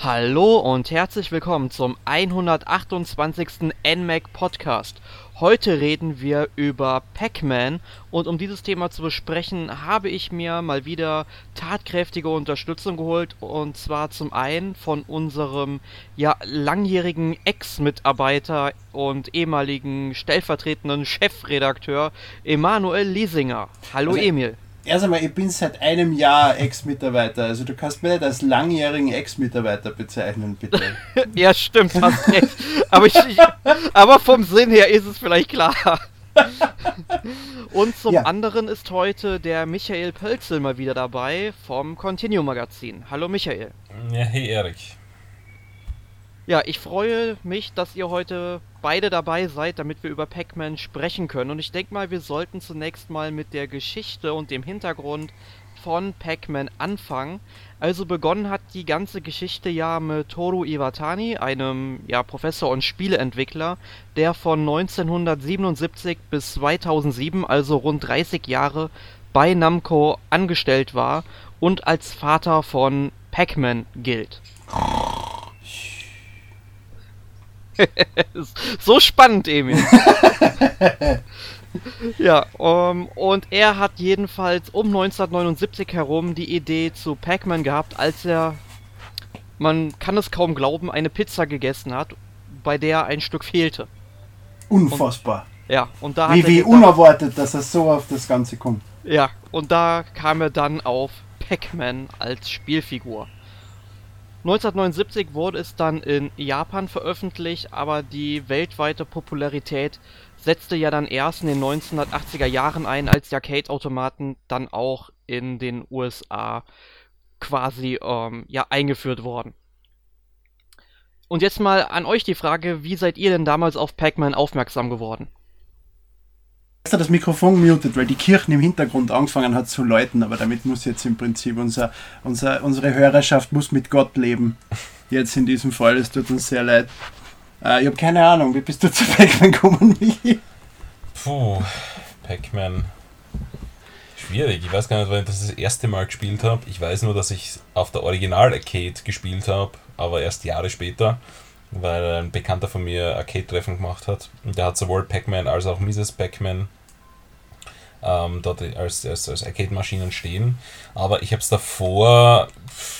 Hallo und herzlich willkommen zum 128. NMAC Podcast. Heute reden wir über Pac-Man und um dieses Thema zu besprechen, habe ich mir mal wieder tatkräftige Unterstützung geholt und zwar zum einen von unserem ja langjährigen Ex-Mitarbeiter und ehemaligen stellvertretenden Chefredakteur Emanuel Liesinger. Hallo Also- Emil. Erst einmal, ich bin seit einem Jahr Ex-Mitarbeiter. Also du kannst mich nicht als langjährigen Ex-Mitarbeiter bezeichnen, bitte. Ja, stimmt, hast recht. Aber, ich, ich, aber vom Sinn her ist es vielleicht klar. Und zum Ja. anderen ist heute der Michael Pölzel mal wieder dabei vom Continuum Magazin. Hallo Michael. Ja, hey Erik. Ja, ich freue mich, dass ihr heute beide dabei seid, damit wir über Pac-Man sprechen können. Und ich denke mal, wir sollten zunächst mal mit der Geschichte und dem Hintergrund von Pac-Man anfangen. Also begonnen hat die ganze Geschichte ja mit Toru Iwatani, einem ja, Professor und Spieleentwickler, der von 1977 bis 2007, also rund 30 Jahre, bei Namco angestellt war und als Vater von Pac-Man gilt. So spannend, Emil. ja, um, und er hat jedenfalls um 1979 herum die Idee zu Pac-Man gehabt, als er, man kann es kaum glauben, eine Pizza gegessen hat, bei der ein Stück fehlte. Unfassbar. Ja, und da Wie, wie unerwartet, dass er so auf das Ganze kommt. Ja, und da kam er dann auf Pac-Man als Spielfigur. 1979 wurde es dann in Japan veröffentlicht, aber die weltweite Popularität setzte ja dann erst in den 1980er Jahren ein, als die Arcade-Automaten dann auch in den USA quasi ähm, ja, eingeführt wurden. Und jetzt mal an euch die Frage, wie seid ihr denn damals auf Pac-Man aufmerksam geworden? Jetzt hat das Mikrofon muted, weil die Kirchen im Hintergrund angefangen hat zu läuten, aber damit muss jetzt im Prinzip unser, unser, unsere Hörerschaft muss mit Gott leben. Jetzt in diesem Fall, es tut uns sehr leid. Äh, ich habe keine Ahnung, wie bist du zu Pac-Man gekommen? Puh, Pac-Man. Schwierig. Ich weiß gar nicht, wann ich das das erste Mal gespielt habe. Ich weiß nur, dass ich auf der Original-Arcade gespielt habe, aber erst Jahre später, weil ein Bekannter von mir Arcade-Treffen gemacht hat. Und der hat sowohl Pac-Man als auch Mrs. Pac-Man ähm, dort als, als, als Arcade-Maschinen stehen. Aber ich habe es davor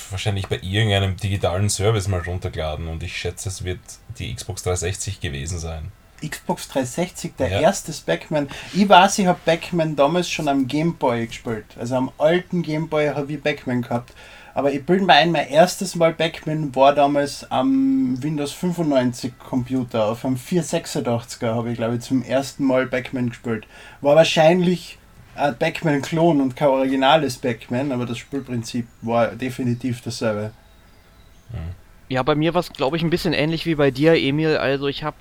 wahrscheinlich bei irgendeinem digitalen Service mal runtergeladen und ich schätze, es wird die Xbox 360 gewesen sein. Xbox 360, der Ja. erste Pac-Man. Ich weiß, ich habe Pac-Man damals schon am Game Boy gespielt. Also am alten Game Boy habe ich Pac-Man gehabt. Aber ich bilde mir ein, mein erstes Mal Pac-Man war damals am Windows 95 Computer. Auf einem 486er habe ich, glaube ich, zum ersten Mal Pac-Man gespielt. War wahrscheinlich ein Pac-Man-Klon und kein originales Pac-Man, aber das Spielprinzip war definitiv dasselbe. Ja, bei mir war es, glaube ich, ein bisschen ähnlich wie bei dir, Emil. Also ich habe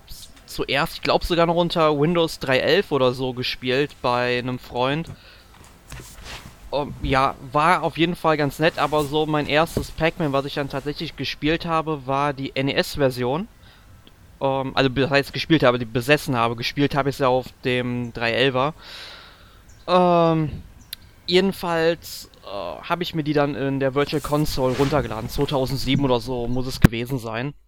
zuerst, ich glaube sogar noch unter Windows 3.11 oder so gespielt bei einem Freund. Ähm, ja, war auf jeden Fall ganz nett, aber so mein erstes Pac-Man, was ich dann tatsächlich gespielt habe, war die NES-Version. Ähm, also das heißt gespielt habe, die besessen habe. Gespielt habe ich es ja auf dem 3.11er. Ähm, jedenfalls äh, habe ich mir die dann in der Virtual Console runtergeladen. 2007 oder so muss es gewesen sein.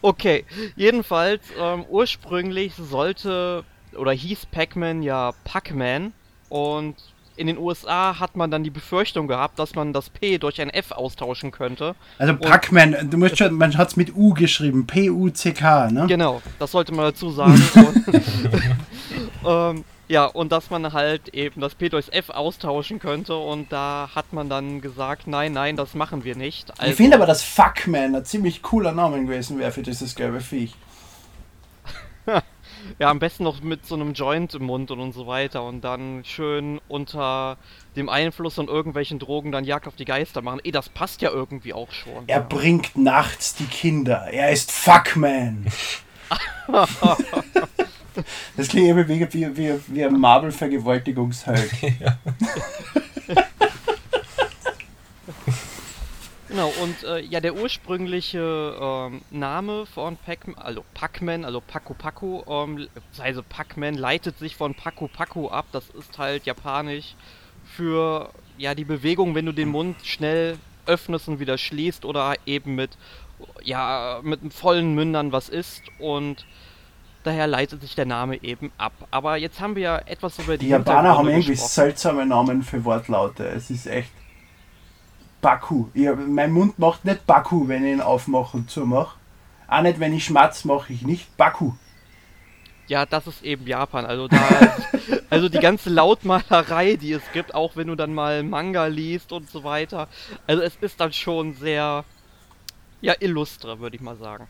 Okay, jedenfalls, ähm, ursprünglich sollte oder hieß Pac-Man ja Pac-Man und in den USA hat man dann die Befürchtung gehabt, dass man das P durch ein F austauschen könnte. Also Pac-Man, du musst schon, man hat es mit U geschrieben, P-U-C-K, ne? Genau, das sollte man dazu sagen. und, ähm, ja, und dass man halt eben das P durchs F austauschen könnte und da hat man dann gesagt, nein, nein, das machen wir nicht. Also, Ich finde aber, dass Fuckman ein ziemlich cooler Name gewesen wäre für dieses gelbe Viech. Ja, am besten noch mit so einem Joint im Mund und, und so weiter und dann schön unter dem Einfluss von irgendwelchen Drogen dann Jagd auf die Geister machen. Eh, das passt ja irgendwie auch schon. Er bringt nachts die Kinder. Er ist Fuckman. das klingt irgendwie wie, wie, wie, wie ein Marvel-Vergewaltigungsheld. Genau, und äh, ja, der ursprüngliche ähm, Name von Pac-Man, also Pac-Man, also Paku Paku, ähm, also Pac-Man leitet sich von Paku Paku ab. Das ist halt japanisch für ja die Bewegung, wenn du den Mund schnell öffnest und wieder schließt oder eben mit, ja, mit vollen Mündern was ist und daher leitet sich der Name eben ab. Aber jetzt haben wir ja etwas über die Die Japaner haben irgendwie seltsame Namen für Wortlaute. Es ist echt. Baku. Ich, mein Mund macht nicht Baku, wenn ich ihn aufmache und zumache. Auch nicht, wenn ich schmatz, mache ich nicht Baku. Ja, das ist eben Japan. Also da, also die ganze Lautmalerei, die es gibt, auch wenn du dann mal Manga liest und so weiter. Also es ist dann schon sehr, ja, illustre, würde ich mal sagen.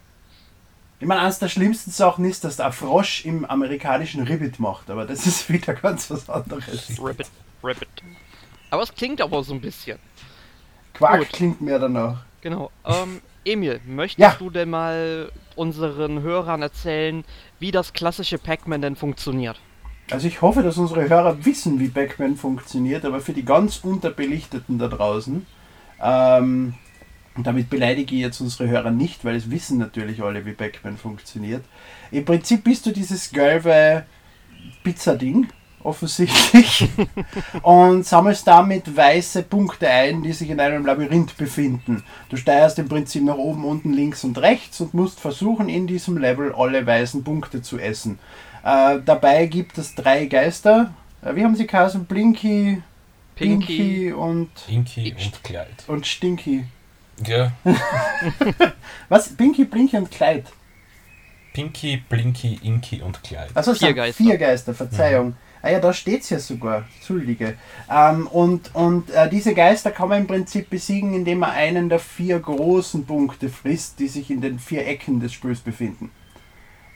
Ich meine, eines der schlimmsten Sachen ist, dass der Frosch im amerikanischen Ribbit macht, aber das ist wieder ganz was anderes. Rabbit, Rabbit. Aber es klingt aber so ein bisschen. Quark Gut. klingt mehr danach. Genau. Ähm, Emil, möchtest Ja. du denn mal unseren Hörern erzählen, wie das klassische Pac-Man denn funktioniert? Also ich hoffe, dass unsere Hörer wissen, wie Pac-Man funktioniert, aber für die ganz Unterbelichteten da draußen, ähm, und damit beleidige ich jetzt unsere Hörer nicht, weil es wissen natürlich alle, wie Pac-Man funktioniert. Im Prinzip bist du dieses gelbe Pizzading, offensichtlich, und sammelst damit weiße Punkte ein, die sich in einem Labyrinth befinden. Du steuerst im Prinzip nach oben, unten, links und rechts und musst versuchen, in diesem Level alle weißen Punkte zu essen. Äh, dabei gibt es drei Geister. Äh, wie haben sie geheißen? Blinky, Pinky, Pinky und, Inky Ich- und Kleid. und Stinky. Ja, Was? Pinky, Blinky und Kleid. Pinky, Blinky, Inky und Kleid. Also Vier vier Geister. Geister. Vier Geister, Verzeihung. Ah ja, da steht es ja sogar. Entschuldige. Ähm, und und äh, diese Geister kann man im Prinzip besiegen, indem man einen der vier großen Punkte frisst, die sich in den vier Ecken des Spiels befinden.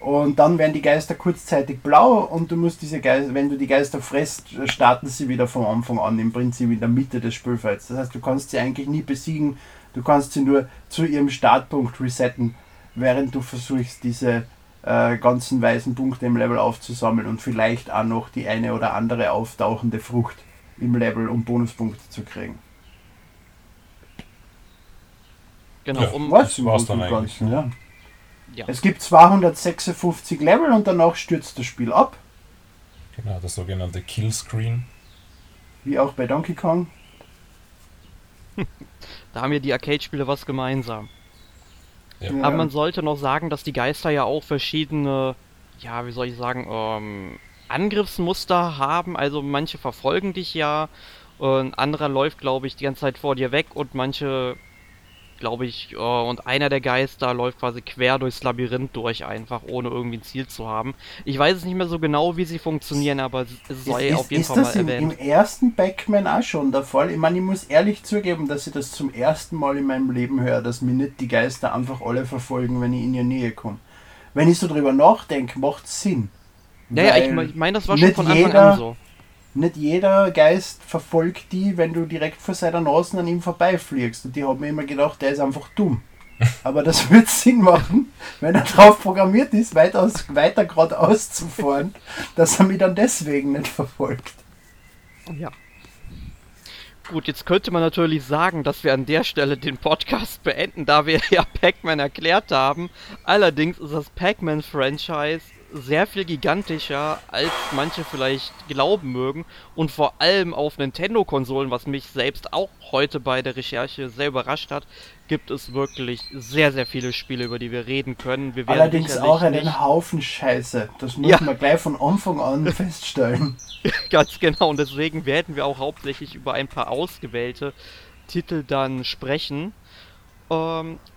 Und dann werden die Geister kurzzeitig blau und du musst diese Geister, wenn du die Geister frisst, starten sie wieder vom Anfang an, im Prinzip in der Mitte des Spielfelds. Das heißt, du kannst sie eigentlich nie besiegen, du kannst sie nur zu ihrem Startpunkt resetten, während du versuchst, diese äh, ganzen weißen Punkte im Level aufzusammeln und vielleicht auch noch die eine oder andere auftauchende Frucht im Level, um Bonuspunkte zu kriegen. genau, Ja. um, Was das war's dann Großen und Ganzen, ja. ja. Es gibt 256 Level und danach stürzt das Spiel ab, Genau, das sogenannte Killscreen. wie auch bei Donkey Kong. Da haben ja die Arcade-Spiele was gemeinsam. Aber man sollte noch sagen, dass die Geister ja auch verschiedene, ja, wie soll ich sagen, ähm, Angriffsmuster haben. Also manche verfolgen dich ja, und ein anderer läuft, glaube ich, die ganze Zeit vor dir weg und manche, glaube ich, äh, und einer der Geister läuft quasi quer durchs Labyrinth durch, einfach ohne irgendwie ein Ziel zu haben. Ich weiß es nicht mehr so genau, wie sie funktionieren, aber es, sei ist, auf jeden ist Fall mal das im, erwähnt. im ersten Pac-Man auch schon der Fall? Ich meine, ich muss ehrlich zugeben, dass ich das zum ersten Mal in meinem Leben höre, dass mir nicht die Geister einfach alle verfolgen, wenn ich in ihre Nähe komme. Wenn ich so drüber nachdenke, macht es Sinn. Ja, ja, ich meine, ich mein, das war schon von Anfang an so. Nicht jeder Geist verfolgt die, wenn du direkt vor seiner Nase an ihm vorbeifliegst. Und die haben mir immer gedacht, der ist einfach dumm. Aber das wird Sinn machen, wenn er darauf programmiert ist, weitaus, weiter geradeaus zu fahren, dass er mich dann deswegen nicht verfolgt. Ja. Gut, jetzt könnte man natürlich sagen, dass wir an der Stelle den Podcast beenden, da wir ja Pac-Man erklärt haben. Allerdings ist das Pac-Man-Franchise sehr viel gigantischer, als manche vielleicht glauben mögen. Und vor allem auf Nintendo-Konsolen, was mich selbst auch heute bei der Recherche sehr überrascht hat, gibt es wirklich sehr, sehr viele Spiele, über die wir reden können. Wir werden Allerdings auch einen Haufen Scheiße. Das muss Ja. man gleich von Anfang an feststellen. Ganz genau, und deswegen werden wir auch hauptsächlich über ein paar ausgewählte Titel dann sprechen.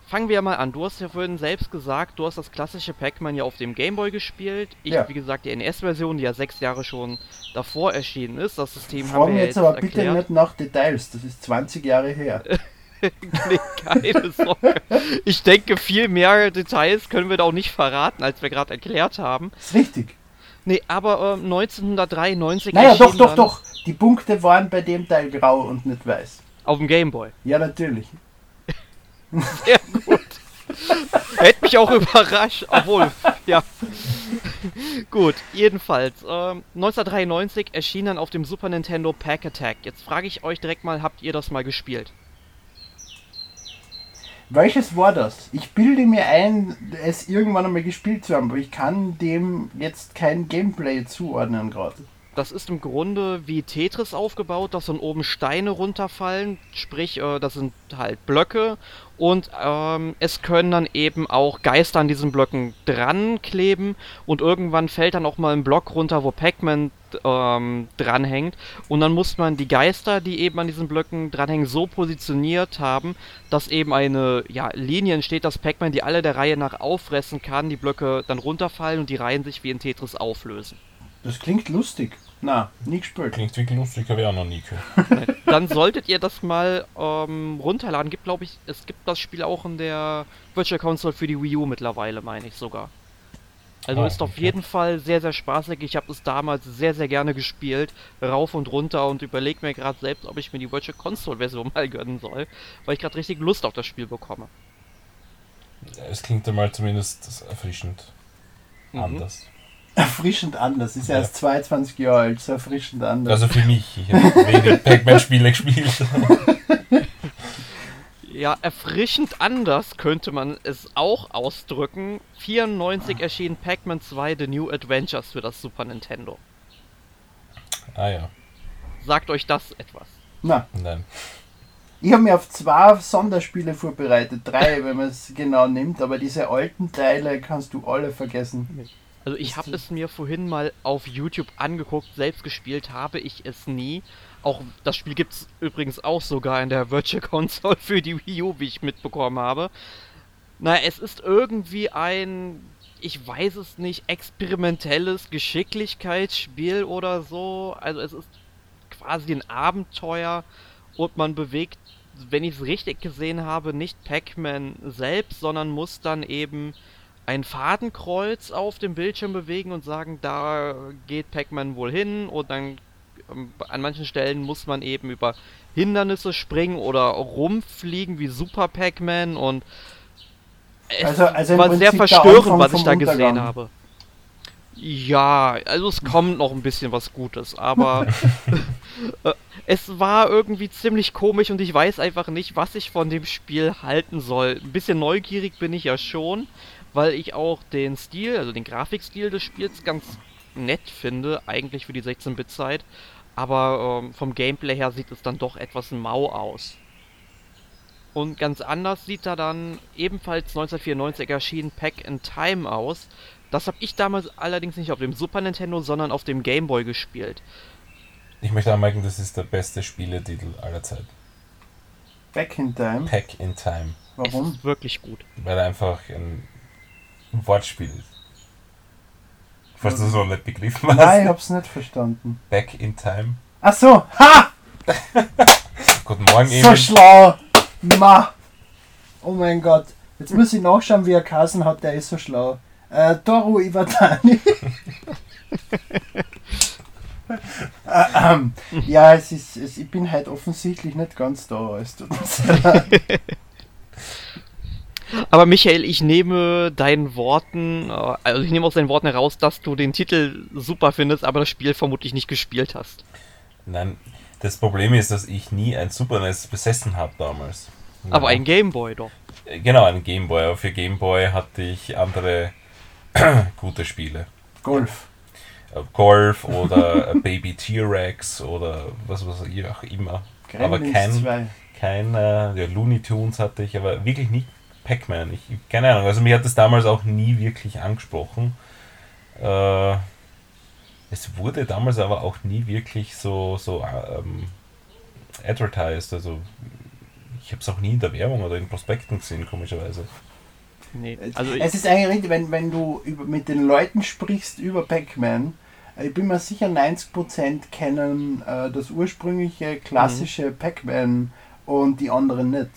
Fangen wir mal an. Du hast ja vorhin selbst gesagt, du hast das klassische Pac-Man ja auf dem Gameboy gespielt. Ich, Ja. wie gesagt, die NES-Version, die ja sechs Jahre schon davor erschienen ist. Das System haben Fragen wir ja jetzt aber bitte erklärt. nicht nach Details. Das ist 20 Jahre her. nee, keine Sorge. Ich denke, viel mehr Details können wir da auch nicht verraten, als wir gerade erklärt haben. ist richtig. Nee, aber ähm, 1993 Naja, doch, doch, doch. Die Punkte waren bei dem Teil grau und nicht weiß. Auf dem Gameboy. Ja, natürlich. Sehr gut. Hätte mich auch überrascht, obwohl, ja. gut, jedenfalls. Ähm, 1993 erschien dann auf dem Super Nintendo Pack Attack. Jetzt frage ich euch direkt mal, habt ihr das mal gespielt? Welches war das? Ich bilde mir ein, es irgendwann einmal gespielt zu haben, aber ich kann dem jetzt kein Gameplay zuordnen gerade. das ist im Grunde wie Tetris aufgebaut, dass von oben Steine runterfallen, sprich, äh, das sind halt Blöcke und ähm, es können dann eben auch Geister an diesen Blöcken dran kleben und irgendwann fällt dann auch mal ein Block runter, wo Pac-Man ähm, dranhängt und dann muss man die Geister, die eben an diesen Blöcken dranhängen, so positioniert haben, dass eben eine ja, Linie entsteht, dass Pac-Man die alle der Reihe nach auffressen kann, die Blöcke dann runterfallen und die Reihen sich wie in Tetris auflösen. Das klingt lustig. Na, nie gespielt. Klingt wirklich lustig, habe ich auch noch nie gehört. Dann solltet ihr das mal ähm, runterladen. Gibt, glaube ich, es gibt das Spiel auch in der Virtual Console für die Wii U mittlerweile, meine ich sogar. Also Oh, ist auf okay. jeden Fall sehr, sehr spaßig. Ich habe es damals sehr, sehr gerne gespielt, rauf und runter und überlege mir gerade selbst, ob ich mir die Virtual Console Version mal gönnen soll, weil ich gerade richtig Lust auf das Spiel bekomme. Es klingt einmal zumindest erfrischend Mhm. anders. Erfrischend anders. Ist ja Ja. erst 22 Jahre alt, so erfrischend anders. Also für mich. Ich habe wenig Pac-Man-Spiele gespielt. Ja, erfrischend anders könnte man es auch ausdrücken. 94 erschien Pac-Man 2 The New Adventures für das Super Nintendo. ah ja, Sagt euch das etwas? Na, nein. ich habe mir auf zwei Sonderspiele vorbereitet. Drei, wenn man es genau nimmt. Aber diese alten Teile kannst du alle vergessen. Also ich habe es mir vorhin mal auf YouTube angeguckt, selbst gespielt habe ich es nie. Auch das Spiel gibt es übrigens auch sogar in der Virtual Console für die Wii U, wie ich mitbekommen habe. Na, es ist irgendwie ein, ich weiß es nicht, experimentelles Geschicklichkeitsspiel oder so. Also es ist quasi ein Abenteuer und man bewegt, wenn ich es richtig gesehen habe, nicht Pac-Man selbst, sondern muss dann eben ein Fadenkreuz auf dem Bildschirm bewegen und sagen, da geht Pac-Man wohl hin und dann ähm, an manchen Stellen muss man eben über Hindernisse springen oder rumfliegen wie Super Pac-Man und es Also- also war sehr Prinzip verstörend, was ich da gesehen habe. Ja, also es kommt noch ein bisschen was Gutes, aber es war irgendwie ziemlich komisch und ich weiß einfach nicht, was ich von dem Spiel halten soll. Ein bisschen neugierig bin ich ja schon, weil ich auch den Stil, also den Grafikstil des Spiels ganz nett finde, eigentlich für die 16-Bit-Zeit. Aber ähm, vom Gameplay her sieht es dann doch etwas mau aus. Und ganz anders sieht da dann ebenfalls 1994 erschienen Pack in Time aus. Das habe ich damals allerdings nicht auf dem Super Nintendo, sondern auf dem Game Boy gespielt. Ich möchte anmerken, das ist der beste Spieletitel aller Zeiten. Back in Time. Pack in Time. Es Warum? ist wirklich gut. Weil er einfach ein Wortspiel. Falls du es noch nicht begriffen hast. Nein, ich hab's nicht verstanden. Back in Time. Ach so, ha! Guten Morgen, So Emil. schlau! Ma! Oh mein Gott. Jetzt muss ich nachschauen, wie er Kassen hat, der ist so schlau. Äh, Toru Iwatani. Äh, ähm, ja, es ist, es, ich bin halt offensichtlich nicht ganz da. Es tut mir sehr leid. Aber Michael, ich nehme deinen Worten, äh, also ich nehme aus deinen Worten heraus, dass du den Titel super findest, aber das Spiel vermutlich nicht gespielt hast. Nein, das Problem ist, dass ich nie ein Super NES besessen habe damals. Aber Ja. ein Gameboy doch. Äh, Genau, ein Gameboy. Aber für Gameboy hatte ich andere gute Spiele. Golf. Äh, Golf oder Baby T-Rex oder was was ich auch immer. aber Gremlins kein, 2. kein äh, ja, Looney Tunes hatte ich, aber wirklich nicht Pac-Man. Ich, keine Ahnung, also mich hat das damals auch nie wirklich angesprochen. Äh, es wurde damals aber auch nie wirklich so, so ähm, advertised, also ich habe es auch nie in der Werbung oder in Prospekten gesehen, komischerweise. Nee, also ich, es ist eigentlich richtig, wenn, wenn du über, mit den Leuten sprichst über Pac-Man, äh, ich bin mir sicher, 90% kennen äh, das ursprüngliche klassische Pac-Man und die anderen nicht.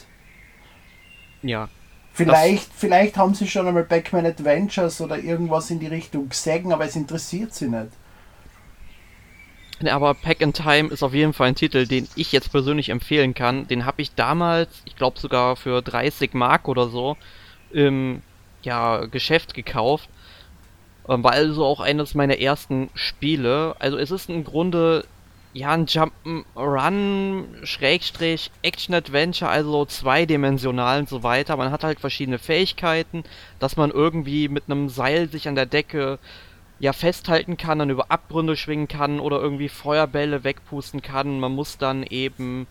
ja. Vielleicht, vielleicht haben sie schon einmal Pac-Man Adventures oder irgendwas in die Richtung gesehen, aber es interessiert sie nicht. Nee, Aber Pack in Time ist auf jeden Fall ein Titel, den ich jetzt persönlich empfehlen kann. Den habe ich damals, ich glaube sogar für 30 Mark oder so, im ja, Geschäft gekauft. Ähm, War also auch eines meiner ersten Spiele. Also es ist im Grunde ja ein Jump'n'Run, Schrägstrich, Action-Adventure, also zweidimensional und so weiter. Man hat halt verschiedene Fähigkeiten, dass man irgendwie mit einem Seil sich an der Decke ja festhalten kann, dann über Abgründe schwingen kann oder irgendwie Feuerbälle wegpusten kann. Man muss dann eben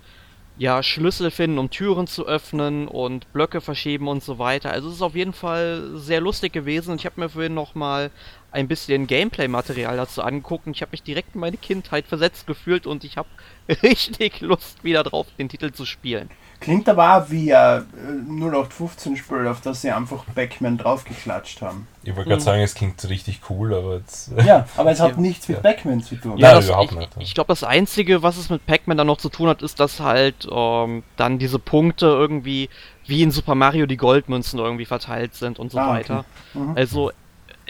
ja Schlüssel finden, um Türen zu öffnen und Blöcke verschieben und so weiter. Also es ist auf jeden Fall sehr lustig gewesen. Ich habe mir vorhin noch mal ein bisschen Gameplay-Material dazu angeguckt und ich habe mich direkt in meine Kindheit versetzt gefühlt und ich habe richtig Lust wieder drauf, den Titel zu spielen. Klingt aber auch wie ein 0815-Spiel, auf das sie einfach Backman draufgeklatscht haben. Ich wollte gerade mhm. sagen, es klingt richtig cool, aber jetzt. Ja, aber es hat ja. nichts mit ja. Backman zu tun. Ja, das, überhaupt ich, nicht. Ich glaube, das Einzige, was es mit Pac-Man dann noch zu tun hat, ist, dass halt ähm, dann diese Punkte irgendwie wie in Super Mario die Goldmünzen irgendwie verteilt sind und so ah, weiter. Okay. Mhm. Also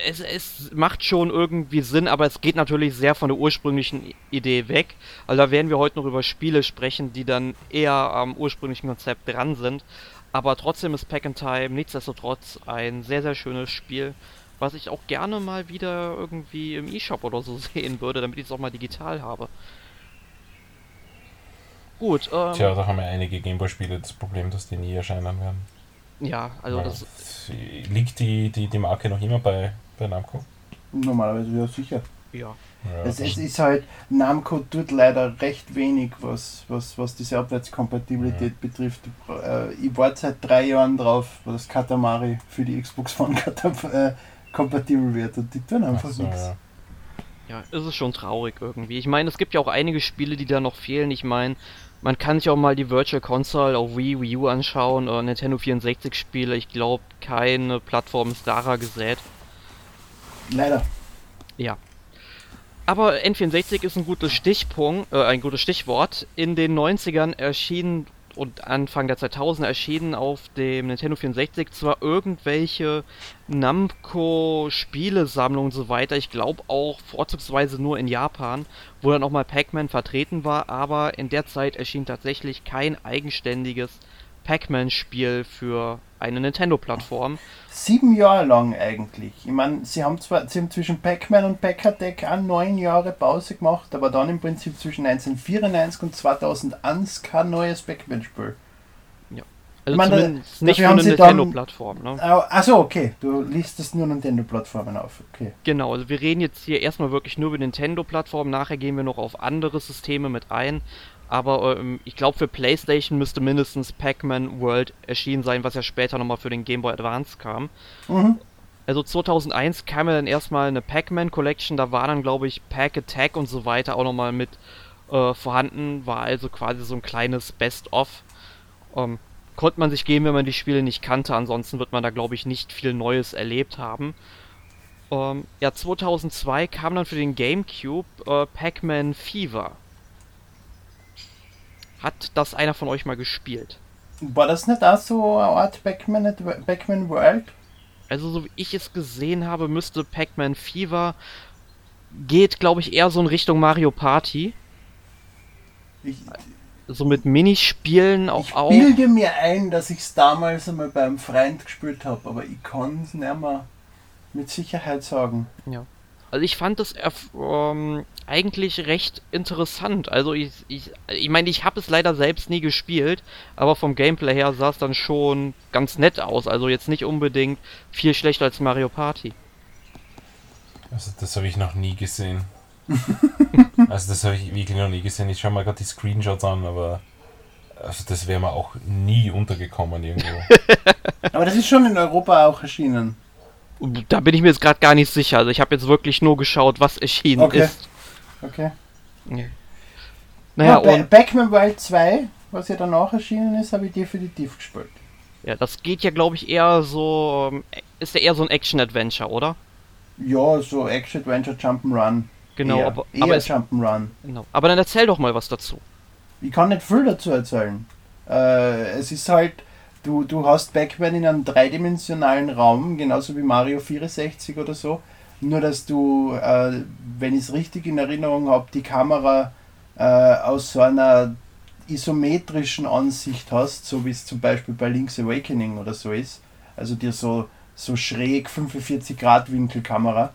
es, es macht schon irgendwie Sinn, aber es geht natürlich sehr von der ursprünglichen Idee weg. Also da werden wir heute noch über Spiele sprechen, die dann eher am ursprünglichen Konzept dran sind. Aber trotzdem ist Pack and Time nichtsdestotrotz ein sehr, sehr schönes Spiel, was ich auch gerne mal wieder irgendwie im E-Shop oder so sehen würde, damit ich es auch mal digital habe. Gut. Ähm, Tja, da haben wir einige Gameboy-Spiele das Problem, dass die nie erscheinen werden. Ja, also Weil das. Liegt die, die, die Marke noch immer bei bei Namco? Normalerweise ja sicher. Ja. ja es, es, ist halt, Namco tut leider recht wenig, was, was, was diese Abwärtskompatibilität ja. betrifft. Äh, ich warte seit drei Jahren drauf, wo das Katamari für die Xbox One äh, kompatibel wird und die tun einfach so, nichts. Ja. Ja, ist es schon traurig irgendwie. Ich meine, es gibt ja auch einige Spiele, die da noch fehlen. Ich meine, man kann sich auch mal die Virtual Console auf Wii, Wii U anschauen, oder Nintendo 64 Spiele. Ich glaube, keine Plattform ist daran gesät. Leider. Ja. Aber N64 ist ein gutes Stichpunkt, äh, ein gutes Stichwort. In den 90ern erschienen und Anfang der 2000er erschienen auf dem Nintendo 64 zwar irgendwelche Namco-Spielesammlungen und so weiter, ich glaube auch vorzugsweise nur in Japan, wo dann auch mal Pac-Man vertreten war, aber in der Zeit erschien tatsächlich kein eigenständiges Pac-Man-Spiel für eine Nintendo-Plattform. Sieben Jahre lang eigentlich. Ich meine, sie haben zwar sie haben zwischen Pac-Man und Pac-Attack auch neun Jahre Pause gemacht, aber dann im Prinzip zwischen 1994 und 2001 kein neues Pac-Man-Spiel. Ja. Also ich meine, zumindest nicht für eine Nintendo-Plattform. Ne? Achso, okay. Du liest nur Nintendo-Plattformen auf. Okay. Genau, also wir reden jetzt hier erstmal wirklich nur über Nintendo-Plattformen. Nachher gehen wir noch auf andere Systeme mit ein. Aber ähm, ich glaube, für PlayStation müsste mindestens Pac-Man World erschienen sein, was ja später nochmal für den Game Boy Advance kam. Mhm. Also 2001 kam ja dann erstmal eine Pac-Man Collection, da war dann, glaube ich, Pac Attack und so weiter auch nochmal mit äh, vorhanden, war also quasi so ein kleines Best-of. Ähm, konnte man sich geben, wenn man die Spiele nicht kannte, ansonsten wird man da, glaube ich, nicht viel Neues erlebt haben. Ähm, ja, 2002 kam dann für den GameCube äh, Pac-Man Fever. Hat das einer von euch mal gespielt? War das nicht auch so eine Art Pac-Man Pac World? Also so wie ich es gesehen habe, müsste Pac-Man Fever geht, glaube ich, eher so in Richtung Mario Party. Ich, so mit Minispielen auch. Ich bilde mir ein, dass ich es damals einmal beim Freund gespielt habe, aber ich kann es nicht mehr mit Sicherheit sagen. Ja. Also ich fand das ähm, eigentlich recht interessant. Also ich, ich, ich meine, ich habe es leider selbst nie gespielt, aber vom Gameplay her sah es dann schon ganz nett aus. Also jetzt nicht unbedingt viel schlechter als Mario Party. Also das habe ich noch nie gesehen. also das habe ich wirklich noch nie gesehen. Ich schaue mal gerade die Screenshots an, aber also das wäre mir auch nie untergekommen irgendwo. aber das ist schon in Europa auch erschienen. Da bin ich mir jetzt gerade gar nicht sicher. Also ich habe jetzt wirklich nur geschaut, was erschienen okay. ist. Okay. Nee. Naja, ja, und Backman Wild 2, was ja danach erschienen ist, habe ich definitiv gespielt. Ja, das geht ja, glaube ich, eher so. Ähm, ist ja eher so ein Action-Adventure, oder? Ja, so Action-Adventure Jump'n'Run. Genau, eher, aber, eher aber Jump'n'Run. Genau. Aber dann erzähl doch mal was dazu. Ich kann nicht viel dazu erzählen. Äh, es ist halt, du, du hast Backman in einem dreidimensionalen Raum, genauso wie Mario 64 oder so. Nur, dass du, äh, wenn ich es richtig in Erinnerung habe, die Kamera äh, aus so einer isometrischen Ansicht hast, so wie es zum Beispiel bei Link's Awakening oder so ist. Also dir so, so schräg 45 Grad Winkelkamera.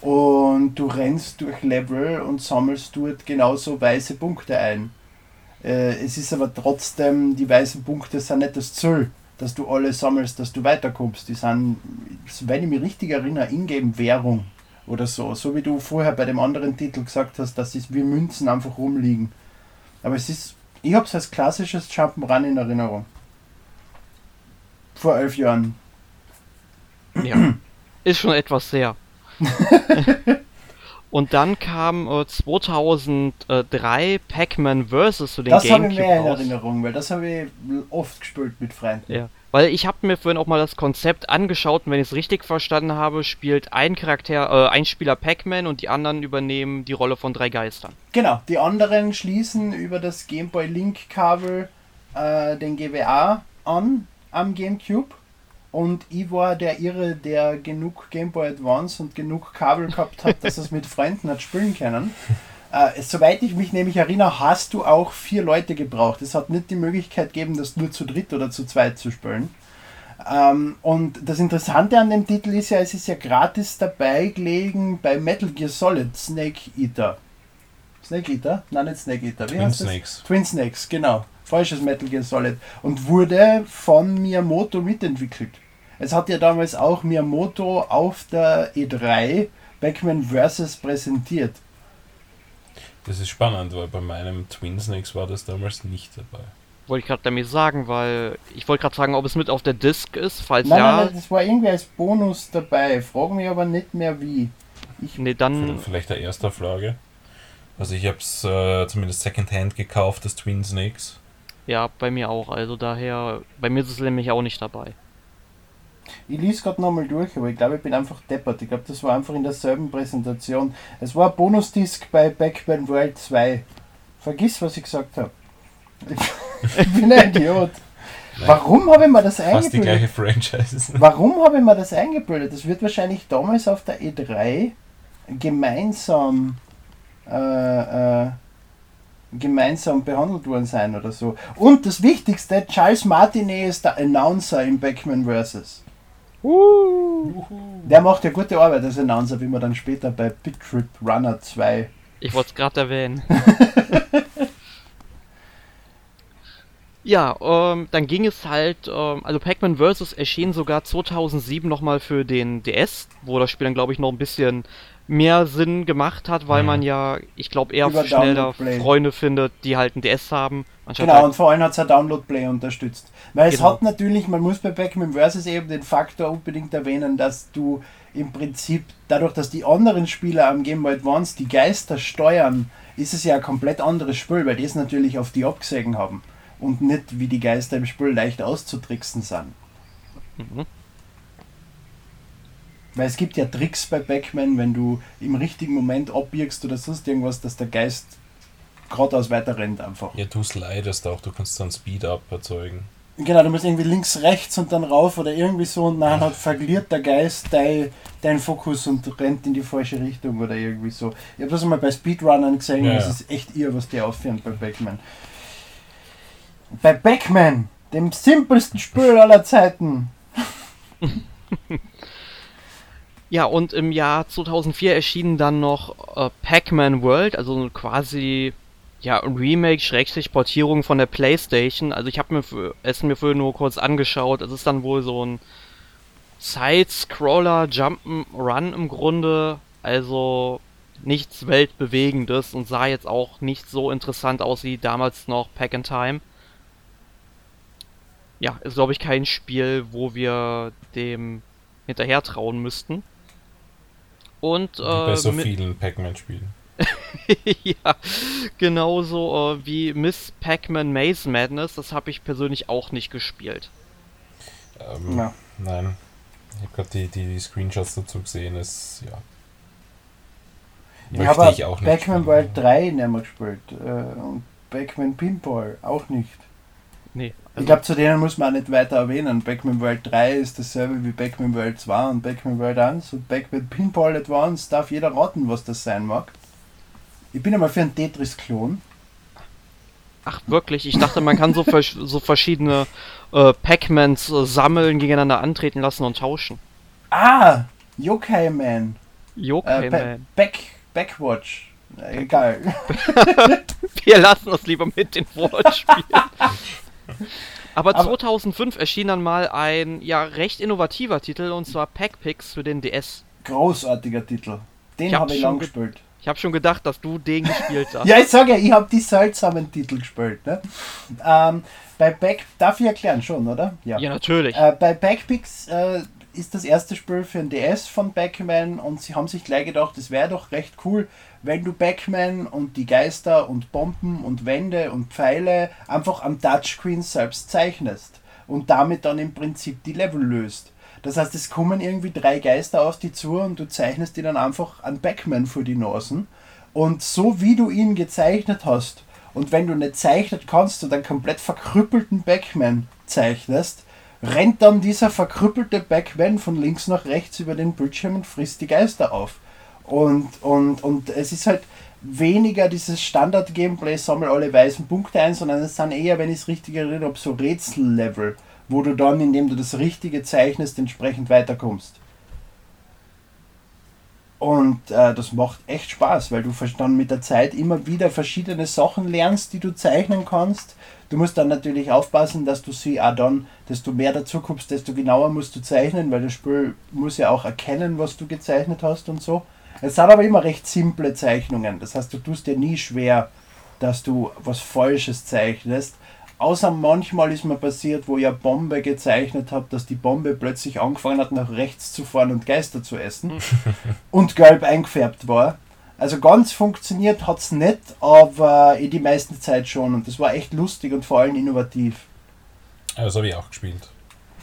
Und du rennst durch Level und sammelst dort genauso weiße Punkte ein. Äh, es ist aber trotzdem, die weißen Punkte sind nicht das Ziel dass du alle sammelst, dass du weiterkommst. Die sind, wenn ich mich richtig erinnere, Ingame-Währung. oder so. So wie du vorher bei dem anderen Titel gesagt hast, dass es wie Münzen einfach rumliegen. Aber es ist, ich habe es als klassisches Jump'n'Run in Erinnerung. Vor elf Jahren. Ja. Ist schon etwas sehr. Und dann kam äh, 2003 Pac-Man vs. zu den Das habe ich Gamecube mehr in. Erinnerung, weil das habe ich oft gespielt mit Freunden. Ja, weil ich habe mir vorhin auch mal das Konzept angeschaut und wenn ich es richtig verstanden habe, spielt ein Charakter, äh, ein Spieler Pac-Man und die anderen übernehmen die Rolle von drei Geistern. Genau, die anderen schließen über das Game Boy Link Kabel äh, den GBA an am GameCube und ich war der Irre, der genug Game Boy Advance und genug Kabel gehabt hat, dass es mit Freunden hat spielen können. Äh, soweit ich mich nämlich erinnere, hast du auch vier Leute gebraucht. Es hat nicht die Möglichkeit gegeben, das nur zu dritt oder zu zweit zu spielen. Ähm, und das Interessante an dem Titel ist ja, es ist ja gratis dabei gelegen bei Metal Gear Solid Snake Eater. Snake Eater? Nein, nicht Snake Eater. Wie Twin heißt das? Snakes. Twin Snakes, genau. Falsches Metal Gear Solid. Und wurde von Miyamoto mitentwickelt. Es hat ja damals auch Miyamoto auf der E3 Backman Vs. präsentiert. Das ist spannend, weil bei meinem Twin Snakes war das damals nicht dabei. Wollte ich gerade damit sagen, weil ich wollte gerade sagen, ob es mit auf der Disc ist, falls Nein, ja. nein, nein, das war irgendwie als Bonus dabei. Frag mich aber nicht mehr wie. Ich, Nee, Vielleicht- dann. Vielleicht der erste Frage. Also ich habe es äh, zumindest Secondhand gekauft, das Twin Snakes. Ja, bei mir auch. Also daher. Bei mir ist es nämlich auch nicht dabei. Ich lese gerade nochmal durch, aber ich glaube, ich bin einfach deppert. Ich glaube, das war einfach in derselben Präsentation. Es war ein Bonusdisk bei Backman World 2. Vergiss, was ich gesagt habe. Ich bin ein Idiot. Warum habe ich mir das Fast die gleiche eingebildet? Franchise. Warum habe ich mir das eingebildet? Das wird wahrscheinlich damals auf der E3 gemeinsam äh, äh, gemeinsam behandelt worden sein oder so. Und das Wichtigste, Charles Martinet ist der Announcer im Backman Vs. Der macht ja gute Arbeit als Announcer, wie man dann später bei Big Trip Runner 2. Ich wollte es gerade erwähnen. ja, ähm, dann ging es halt, ähm, also Pac-Man Vs. erschien sogar 2007 nochmal für den DS, wo das Spiel dann glaube ich noch ein bisschen mehr Sinn gemacht hat, weil Mhm. man ja, ich glaube, eher Über Play. Freunde findet, die halt ein DS haben. Genau, halt- und vor allem hat es ein Download Play unterstützt. Weil es Genau. hat natürlich, man muss bei Pac-Man Vs. eben den Faktor unbedingt erwähnen, dass du im Prinzip, dadurch, dass die anderen Spieler am Game Boy Advance die Geister steuern, ist es ja ein komplett anderes Spiel, weil die es natürlich auf die abgesehen haben. Und nicht wie die Geister im Spiel leicht auszutricksen sind. Mhm. Weil es gibt ja Tricks bei Pac-Man, wenn du im richtigen Moment abbiegst oder sonst irgendwas, dass der Geist geradeaus weiter rennt einfach. Ja, du slidest auch, du kannst dann Speed-Up erzeugen. Genau, du musst irgendwie links, rechts und dann rauf oder irgendwie so und dann hat verliert der Geist dein, dein Fokus und rennt in die falsche Richtung oder irgendwie so. Ich habe das mal bei Speedrunnern gesehen, Ja, das ja. ist echt irre, was die aufführen bei Backman. Bei Backman, dem simpelsten Spiel aller Zeiten. Ja, und im Jahr 2004 erschien dann noch äh, Pac-Man World, also quasi ja Remake, Schrägstrich Portierung von der PlayStation. Also ich habe mir für, es mir vorher nur kurz angeschaut. Es ist dann wohl so ein Side-Scroller Jump'n'Run im Grunde, also nichts weltbewegendes und sah jetzt auch nicht so interessant aus wie damals noch Pack in Time. Ja, ist glaube ich kein Spiel, wo wir dem hinterher trauen müssten. Und Wie bei äh, so vielen Pac-Man-Spielen. ja, genauso äh, wie Miss Pac-Man Maze Madness, das habe ich persönlich auch nicht gespielt. Ähm, Ja. Nein. Ich habe gerade die, die Screenshots dazu gesehen. Es, ja. Ich habe ich auch spielen. World 3 nicht mehr gespielt. Äh, und Backman Pinball auch nicht. Nee, Ich also, glaube, zu denen muss man auch nicht weiter erwähnen. Backman World 3 ist dasselbe wie Backman World 2 und Backman World 1 und Backman Pinball Advance darf jeder raten, was das sein mag. Ich bin einmal für einen Tetris-Klon. ach wirklich, ich dachte, man kann so, versch- so verschiedene äh, Pac-Mans äh, sammeln, gegeneinander antreten lassen und tauschen. Ah! Yokai Man. Äh, Yokai Ba- Man. Back, Backwatch. Äh, Egal. Wir lassen das lieber mit den Wortspielen. Aber Aber- 2005 erschien dann mal ein ja recht innovativer Titel und zwar Pac-Pix für den DS. Großartiger Titel. Den Ich habe ich schon lang ge- gespielt. Ich habe schon gedacht, dass du den gespielt hast. Ja, ich sage ja, ich habe die seltsamen Titel gespielt. Ne? Ähm, bei Back, darf ich erklären schon, oder? Ja, natürlich. Äh, bei Backpix äh, ist das erste Spiel für den DS von Backman und sie haben sich gleich gedacht, es wäre doch recht cool, wenn du Backman und die Geister und Bomben und Wände und Pfeile einfach am Touchscreen selbst zeichnest und damit dann im Prinzip die Level löst. Das heißt, es kommen irgendwie drei Geister auf die zu und du zeichnest die dann einfach an Backman vor die Nasen. Und so wie du ihn gezeichnet hast, und wenn du nicht zeichnet kannst und einen komplett verkrüppelten Backman zeichnest, rennt dann dieser verkrüppelte Backman von links nach rechts über den Bildschirm und frisst die Geister auf. Und, und, und es ist halt weniger dieses Standard-Gameplay, sammel alle weißen Punkte ein, sondern es sind eher, wenn ich es richtig erinnere, so Rätsellevel, wo du dann, indem du das Richtige zeichnest, entsprechend weiterkommst. Und äh, das macht echt Spaß, weil du dann mit der Zeit immer wieder verschiedene Sachen lernst, die du zeichnen kannst. Du musst dann natürlich aufpassen, dass du sie auch dann, desto mehr dazu kommst, desto genauer musst du zeichnen, weil das Spiel muss ja auch erkennen, was du gezeichnet hast und so. Es sind aber immer recht simple Zeichnungen. Das heißt, du tust dir nie schwer, dass du was Falsches zeichnest. Außer manchmal ist mir passiert, wo ich eine Bombe gezeichnet habe, dass die Bombe plötzlich angefangen hat, nach rechts zu fahren und Geister zu essen und gelb eingefärbt war. Also ganz funktioniert hat es nicht, aber in die meiste Zeit schon. Und das war echt lustig und vor allem innovativ. Ja, das habe ich auch gespielt.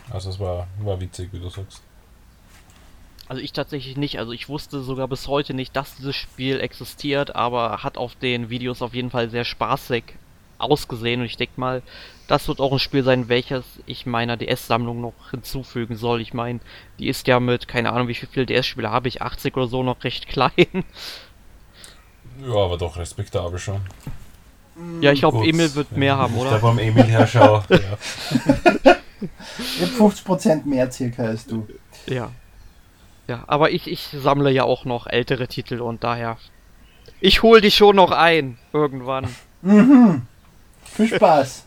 Also es war, war witzig, wie du sagst. Also ich tatsächlich nicht. Also ich wusste sogar bis heute nicht, dass dieses Spiel existiert, aber hat auf den Videos auf jeden Fall sehr spaßig ausgesehen. Und ich denke mal, das wird auch ein Spiel sein, welches ich meiner DS-Sammlung noch hinzufügen soll. Ich meine, die ist ja mit, keine Ahnung, wie viele DS-Spiele habe ich, 80 oder so, noch recht klein. Ja, aber doch respektabel schon. ja, ich glaube. Emil wird mehr haben, Ich oder? glaube, am Emil her schau. ja. Ich habe 50% mehr circa als du. Ja. Ja, aber ich, ich sammle ja auch noch ältere Titel und daher. Ich hol dich schon noch ein, irgendwann. Mhm. Viel Spaß.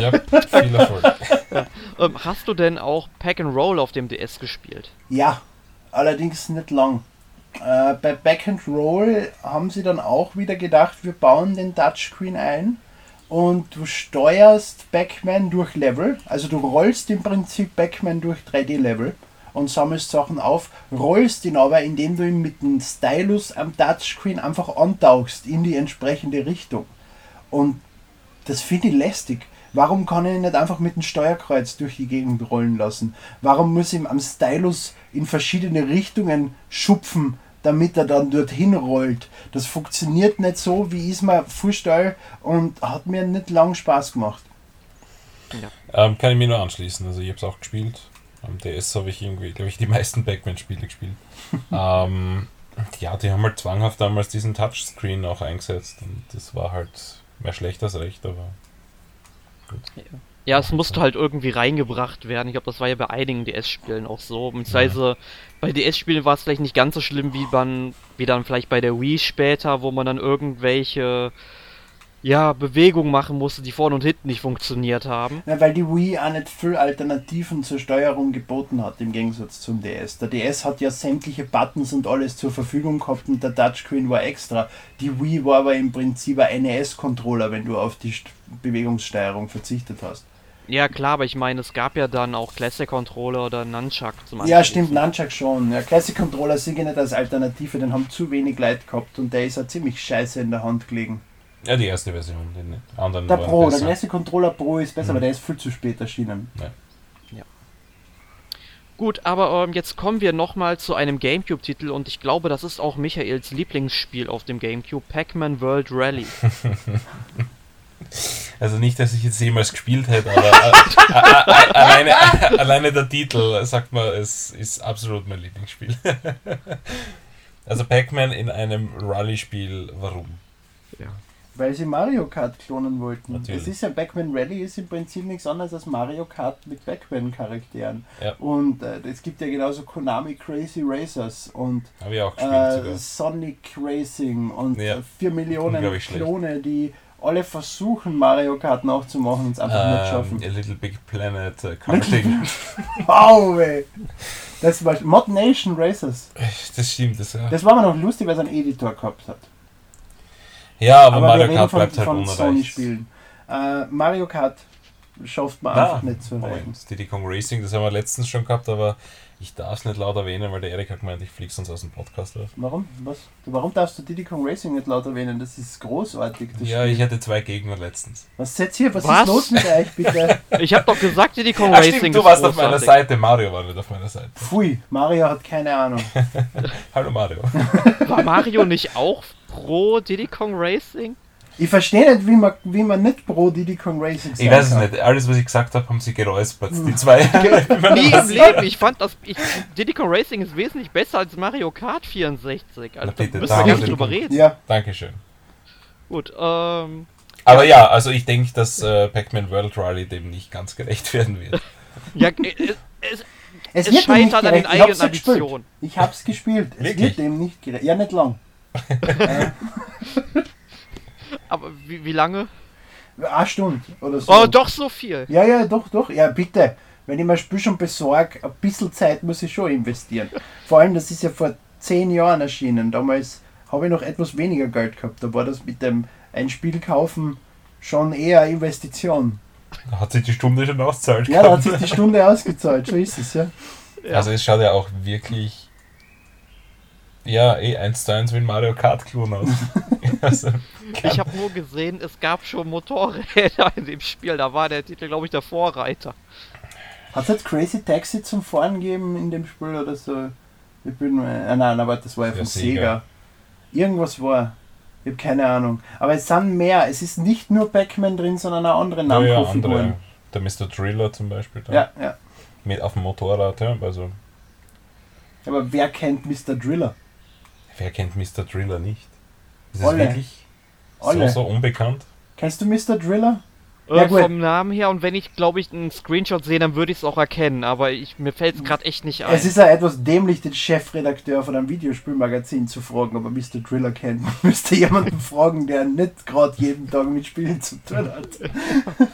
ja, viel Erfolg. Ähm, hast du denn auch Pack and Roll auf dem DS gespielt? Ja, allerdings nicht lang. Äh, bei Back and Roll haben sie dann auch wieder gedacht, wir bauen den Touchscreen ein und du steuerst Backman durch Level. Also du rollst im Prinzip Backman durch 3D-Level und sammelst Sachen auf, rollst ihn aber, indem du ihn mit dem Stylus am Touchscreen einfach antauchst in die entsprechende Richtung. Und das finde ich lästig. Warum kann ich ihn nicht einfach mit dem Steuerkreuz durch die Gegend rollen lassen? Warum muss ich ihm am Stylus in verschiedene Richtungen schupfen, damit er dann dorthin rollt? Das funktioniert nicht so, wie ich es mir vorstelle und hat mir nicht lang Spaß gemacht. Ähm, kann ich mir nur anschließen. Also ich habe es auch gespielt. Am DS habe ich irgendwie, glaube ich, die meisten Backman-Spiele gespielt. ähm, ja, die haben halt zwanghaft damals diesen Touchscreen auch eingesetzt und das war halt mehr schlecht als recht, aber Ja, es musste halt irgendwie reingebracht werden. Ich glaube, das war ja bei einigen DS-Spielen auch so. Beziehungsweise bei DS-Spielen war es vielleicht nicht ganz so schlimm wie, man, wie dann vielleicht bei der Wii später, wo man dann irgendwelche ja, Bewegungen machen musste, die vorne und hinten nicht funktioniert haben. Ja, weil die Wii auch nicht viel Alternativen zur Steuerung geboten hat, im Gegensatz zum DS. Der DS hat ja sämtliche Buttons und alles zur Verfügung gehabt und der Touchscreen war extra. Die Wii war aber im Prinzip ein NES-Controller, wenn du auf die St- Bewegungssteuerung verzichtet hast. Ja, klar, aber ich meine, es gab ja dann auch Classic Controller oder Nunchuck zum Ja, stimmt, Nunchuck schon. Ja, Classic Controller sehe ich nicht als Alternative, den haben zu wenig Leute gehabt und der ist ja ziemlich scheiße in der Hand gelegen. Ja, die erste Version. Die anderen Der Pro, der besser. Classic Controller Pro ist besser, Mhm. aber der ist viel zu spät erschienen. Gut, aber ähm, jetzt kommen wir nochmal zu einem Gamecube-Titel und ich glaube, das ist auch Michaels Lieblingsspiel auf dem Gamecube, Pac-Man World Rally. Also nicht, dass ich jetzt jemals gespielt hätte, aber äh, alleine, alleine der Titel sagt man, es ist absolut mein Lieblingsspiel. Also Pac-Man in einem Rally-Spiel, warum? Weil sie Mario Kart klonen wollten. Natürlich. Das ist ja Backman Rally ist im Prinzip nichts anderes als Mario Kart mit Backman-Charakteren. Ja. Und äh, es gibt ja genauso Konami Crazy Racers und äh. Sonic Racing und Ja. äh, 4 Millionen Unglaublich schlecht. Klone, die alle versuchen Mario Kart nachzumachen und es einfach nicht Ähm, schaffen. A Little Big Planet, äh, Karting. Wow, ey. Das war Mod Nation Racers. Das stimmt, das ja. Das war aber noch lustig, weil es einen Editor gehabt hat. Ja, aber, Aber, Mario Kart von, bleibt halt von. Äh, Mario Kart schafft man Na, einfach nicht zu erreichen. Diddy Kong Racing, das haben wir letztens schon gehabt, aber ich darf es nicht laut erwähnen, weil der Erik hat gemeint, ich fliege sonst aus dem Podcast raus. Warum? Was? Warum darfst du Diddy Kong Racing nicht laut erwähnen? Das ist großartig. Das Ja, Spiel. ich hatte zwei Gegner letztens. Was setzt hier? Was, Was? ist los mit euch, bitte? Ich hab doch gesagt, Diddy Kong Ah, Racing stimmt, du ist warst auf meiner. Seite, Mario war nicht auf meiner Seite. Pfui, Mario hat keine Ahnung. Hallo Mario. War Mario nicht auch pro Diddy Kong Racing? Ich verstehe nicht, wie man, wie man nicht pro Diddy Kong Racing Ich sein weiß es nicht, alles was ich gesagt habe, haben sie geräuspert. Die zwei. Nie im Leben. Ich fand das. Ich, Diddy Kong Racing ist wesentlich besser als Mario Kart 64. Also, bitte, da müssen wir gar nicht drüber reden. Ja, Dankeschön. Gut, ähm. Aber ja, also ich denke, dass äh, Pac-Man World Rally dem nicht ganz gerecht werden wird. Ja, äh, es, es, es, Es nicht scheitert an den gerecht. Ich hab's eigenen. Ambitionen. Ich hab's gespielt. Es Wirklich? wird dem nicht gerecht. Ja, nicht lang. Aber wie, wie lange? Eine Stunde oder so. Oh, doch so viel. Ja, ja, doch, doch. Ja, bitte. Wenn ich mir ein Spiel schon besorge, ein bisschen Zeit muss ich schon investieren. Vor allem, das ist ja vor zehn Jahren erschienen. Damals habe ich noch etwas weniger Geld gehabt. Da war das mit dem ein Spiel kaufen schon eher eine Investition. Da hat sich die Stunde schon auszahlt. Ja, da hat sich die Stunde ausgezahlt. So ist es, ja. Ja. Also es schaut ja auch wirklich ja, eh 1 zu 1 wie ein Mario Kart Klon aus. also, Ich habe nur gesehen, es gab schon Motorräder in dem Spiel. Da war der Titel, glaube ich, der Vorreiter. Hat es jetzt Crazy Taxi zum Fahren gegeben in dem Spiel oder so? Ich bin. Äh, nein, aber das war ja von Sega. Sega. Irgendwas war. Ich habe keine Ahnung. Aber es sind mehr. Es ist nicht nur Pac-Man drin, sondern auch andere ja, ja, Namco-Figuren. andere. Der Mr. Driller zum Beispiel. Da. Ja, ja. Mit auf dem Motorrad, ja. Also, Aber wer kennt Mr. Driller? Wer kennt Mr. Driller nicht? Ist es Alle. wirklich Alle. so, so unbekannt? Kennst du Mr. Driller? Äh, Ja, gut. vom Namen her und wenn ich, glaube ich, einen Screenshot sehe, dann würde ich es auch erkennen. Aber ich, mir fällt es gerade echt nicht ein. Es ist ja etwas dämlich, den Chefredakteur von einem Videospielmagazin zu fragen, ob er Mr. Driller kennt. Man müsste jemanden fragen, der nicht gerade jeden Tag mit Spielen zu tun hat.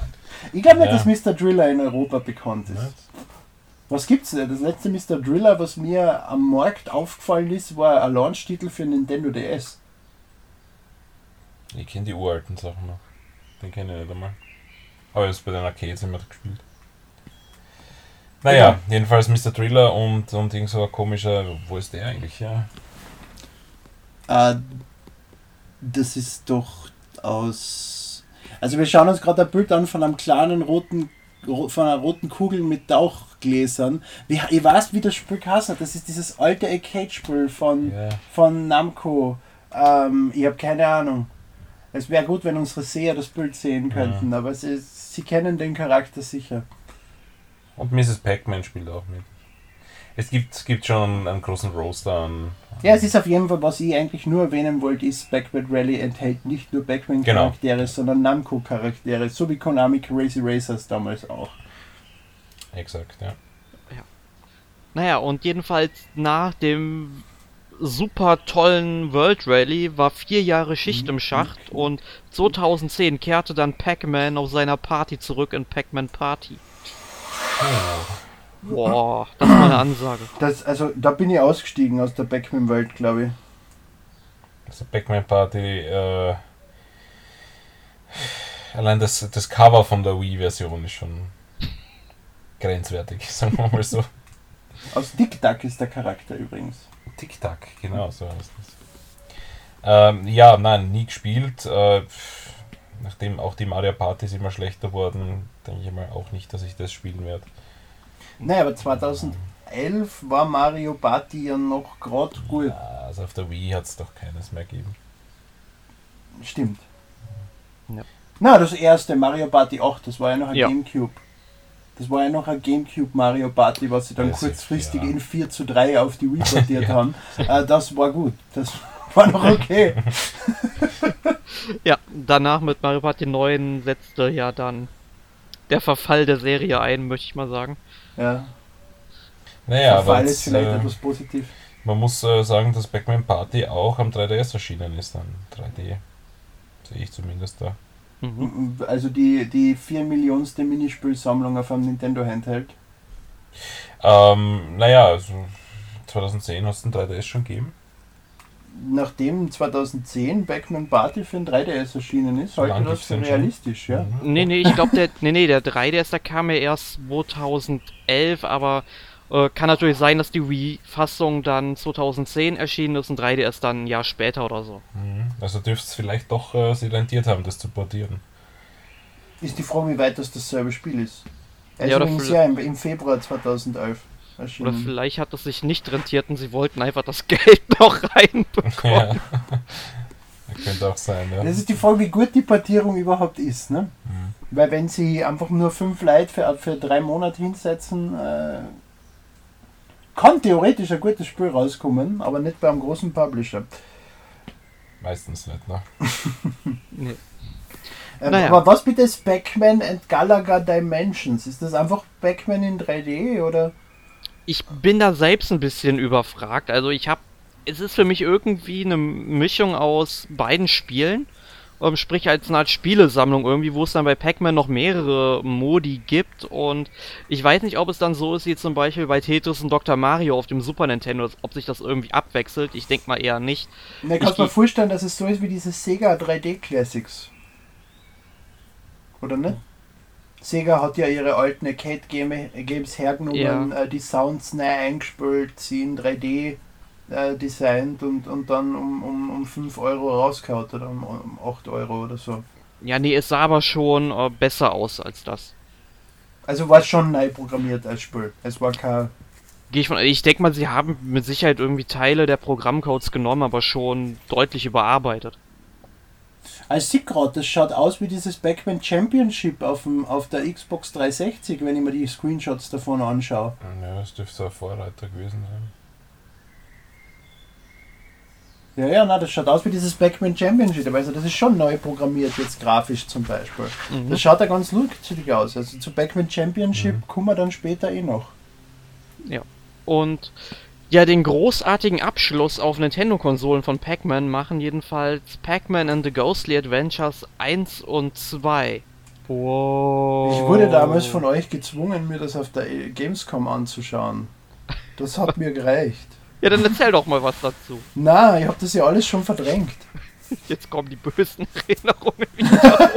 Ich glaube nicht, Ja. dass Mr. Driller in Europa bekannt ist. Was gibt's denn? Das letzte Mr. Driller, was mir am Markt aufgefallen ist, war ein Launch-Titel für Nintendo DS. Ich kenne die uralten Sachen noch. Den kenne ich nicht einmal. Aber jetzt bei den Arcades immer gespielt. Naja, jedenfalls Mr. Driller und, und irgend so ein komischer. Wo ist der eigentlich? Ja. Äh, das ist doch aus. Also wir schauen uns gerade ein Bild an von einem kleinen roten, ro- von einer roten Kugel mit Tauchgläsern. Wie, ich weiß, wie das Spiel heißt. Das ist dieses alte Arcade-Spiel von, ja. von Namco. Ähm, ich habe keine Ahnung. Es wäre gut, wenn unsere Seher das Bild sehen könnten, aber sie, sie kennen den Charakter sicher. Und Mrs. Pac-Man spielt auch mit. Es gibt, es gibt schon einen großen Roster an. Ja, es ist auf jeden Fall, was ich eigentlich nur erwähnen wollte, ist, Backman Rally enthält nicht nur Backman-Charaktere, sondern Namco-Charaktere, so wie Konami Crazy Racers damals auch. Exakt, ja. Naja, und jedenfalls nach dem super tollen World Rally war vier Jahre Schicht im Schacht und 2010 kehrte dann Pac-Man auf seiner Party zurück in Pac-Man Party. Boah, das war eine Ansage. Das, also, da bin ich ausgestiegen aus der Backman-Welt, glaube ich. Also Pac-Man Party, äh, allein das, das Cover von der Wii-Version ist schon grenzwertig, sagen wir mal so. Aus Tic Tac ist der Charakter übrigens. Tic-Tac, genau, so heißt es. Ähm, ja, nein, nie gespielt. Äh, nachdem auch die Mario Partys immer schlechter wurden, denke ich mal auch nicht, dass ich das spielen werde. Naja, aber 2011 war Mario Party ja noch gerade gut. Ja, also auf der Wii hat es doch keines mehr gegeben. Stimmt. Ja. Na, das erste Mario Party 8, das war ja noch ein Ja. Gamecube. Das war ja noch ein Gamecube Mario Party, was sie dann Das ist- kurzfristig ja. in 4 zu 3 auf die Wii portiert Ja. haben. Äh, das war gut. Das war noch okay. Ja, danach mit Mario Party 9 setzte ja dann der Verfall der Serie ein, möchte ich mal sagen. Ja, Naja, aber Verfall ist jetzt, vielleicht äh, etwas positiv. man muss äh, sagen, dass Pac-Man Party auch am 3DS erschienen ist, dann 3D. Sehe ich zumindest da. Mhm. Also die, die 4 Millionste Minispielsammlung auf einem Nintendo Handheld. Ähm, naja, also 2010 hast du den 3DS schon gegeben. Nachdem 2010 Backman Party für ein 3DS erschienen ist, So halte lang ich das für den schon? realistisch, ja. Mhm. Nee, nee, ich glaube, der, nee, nee, der 3DS, der kam ja erst 2011, aber äh, kann natürlich sein, dass die Wii-Fassung dann 2010 erschienen ist und 3DS dann ein Jahr später oder so. Mhm. Also dürfte es vielleicht doch äh, sich rentiert haben, das zu portieren. Ist die Frage, wie weit das dasselbe Spiel ist. Er ist Ja, oder ja im, im Februar 2011 Oder erschienen. vielleicht hat es sich nicht rentiert und sie wollten einfach das Geld noch reinbekommen. Ja. Das könnte auch sein, ja. Das ist die Frage, wie gut die Portierung überhaupt ist. Ne? Mhm. Weil wenn sie einfach nur fünf Leute für, für drei Monate hinsetzen, äh, kann theoretisch ein gutes Spiel rauskommen, aber nicht beim großen Publisher. Meistens nicht, ne? Nee. Ähm, Naja. Aber was bitte ist Pac-Man and Galaga Dimensions? Ist das einfach Pac-Man in 3D oder? Ich bin da selbst ein bisschen überfragt. Also ich habe, es ist für mich irgendwie eine Mischung aus beiden Spielen. Ähm, sprich als eine Art Spielesammlung irgendwie, wo es dann bei Pac-Man noch mehrere Modi gibt. Und ich weiß nicht, ob es dann so ist wie zum Beispiel bei Tetris und Dr. Mario auf dem Super Nintendo, ob sich das irgendwie abwechselt. Ich denke mal eher nicht. Ne, kannst Ich- du mir vorstellen, dass es so ist wie diese Sega 3D Classics. Oder nicht? Sega hat ja ihre alten Arcade Game- Games hergenommen, äh, die Sounds neu eingespielt, sie in 3D äh, designt und, und dann um, um, um 5 Euro rausgehaut oder um, um 8 Euro oder so. Ja, nee, es sah aber schon äh, besser aus als das. Also war es schon neu programmiert als Spiel. Es war kein. Gehe ich von, ich denke mal, sie haben mit Sicherheit irgendwie Teile der Programmcodes genommen, aber schon deutlich überarbeitet. Als sieht gerade, das schaut aus wie dieses Backman Championship auf, dem, auf der Xbox 360, wenn ich mir die Screenshots davon anschaue. Ja, das dürfte so ein Vorreiter gewesen sein. Ja, ja, na, das schaut aus wie dieses Backman Championship. Also das ist schon neu programmiert jetzt grafisch zum Beispiel. Mhm. Das schaut ja ganz lustig aus. Also zu Backman Championship Mhm. kommen wir dann später eh noch. Und ja, den großartigen Abschluss auf Nintendo-Konsolen von Pac-Man machen jedenfalls Pac-Man and the Ghostly Adventures 1 und 2. Wow. Ich wurde damals von euch gezwungen, mir das auf der äh, Gamescom anzuschauen. Das hat mir gereicht. Ja, dann erzähl doch mal was dazu. Na, ich habe das ja alles schon verdrängt. Jetzt kommen die bösen Erinnerungen wieder.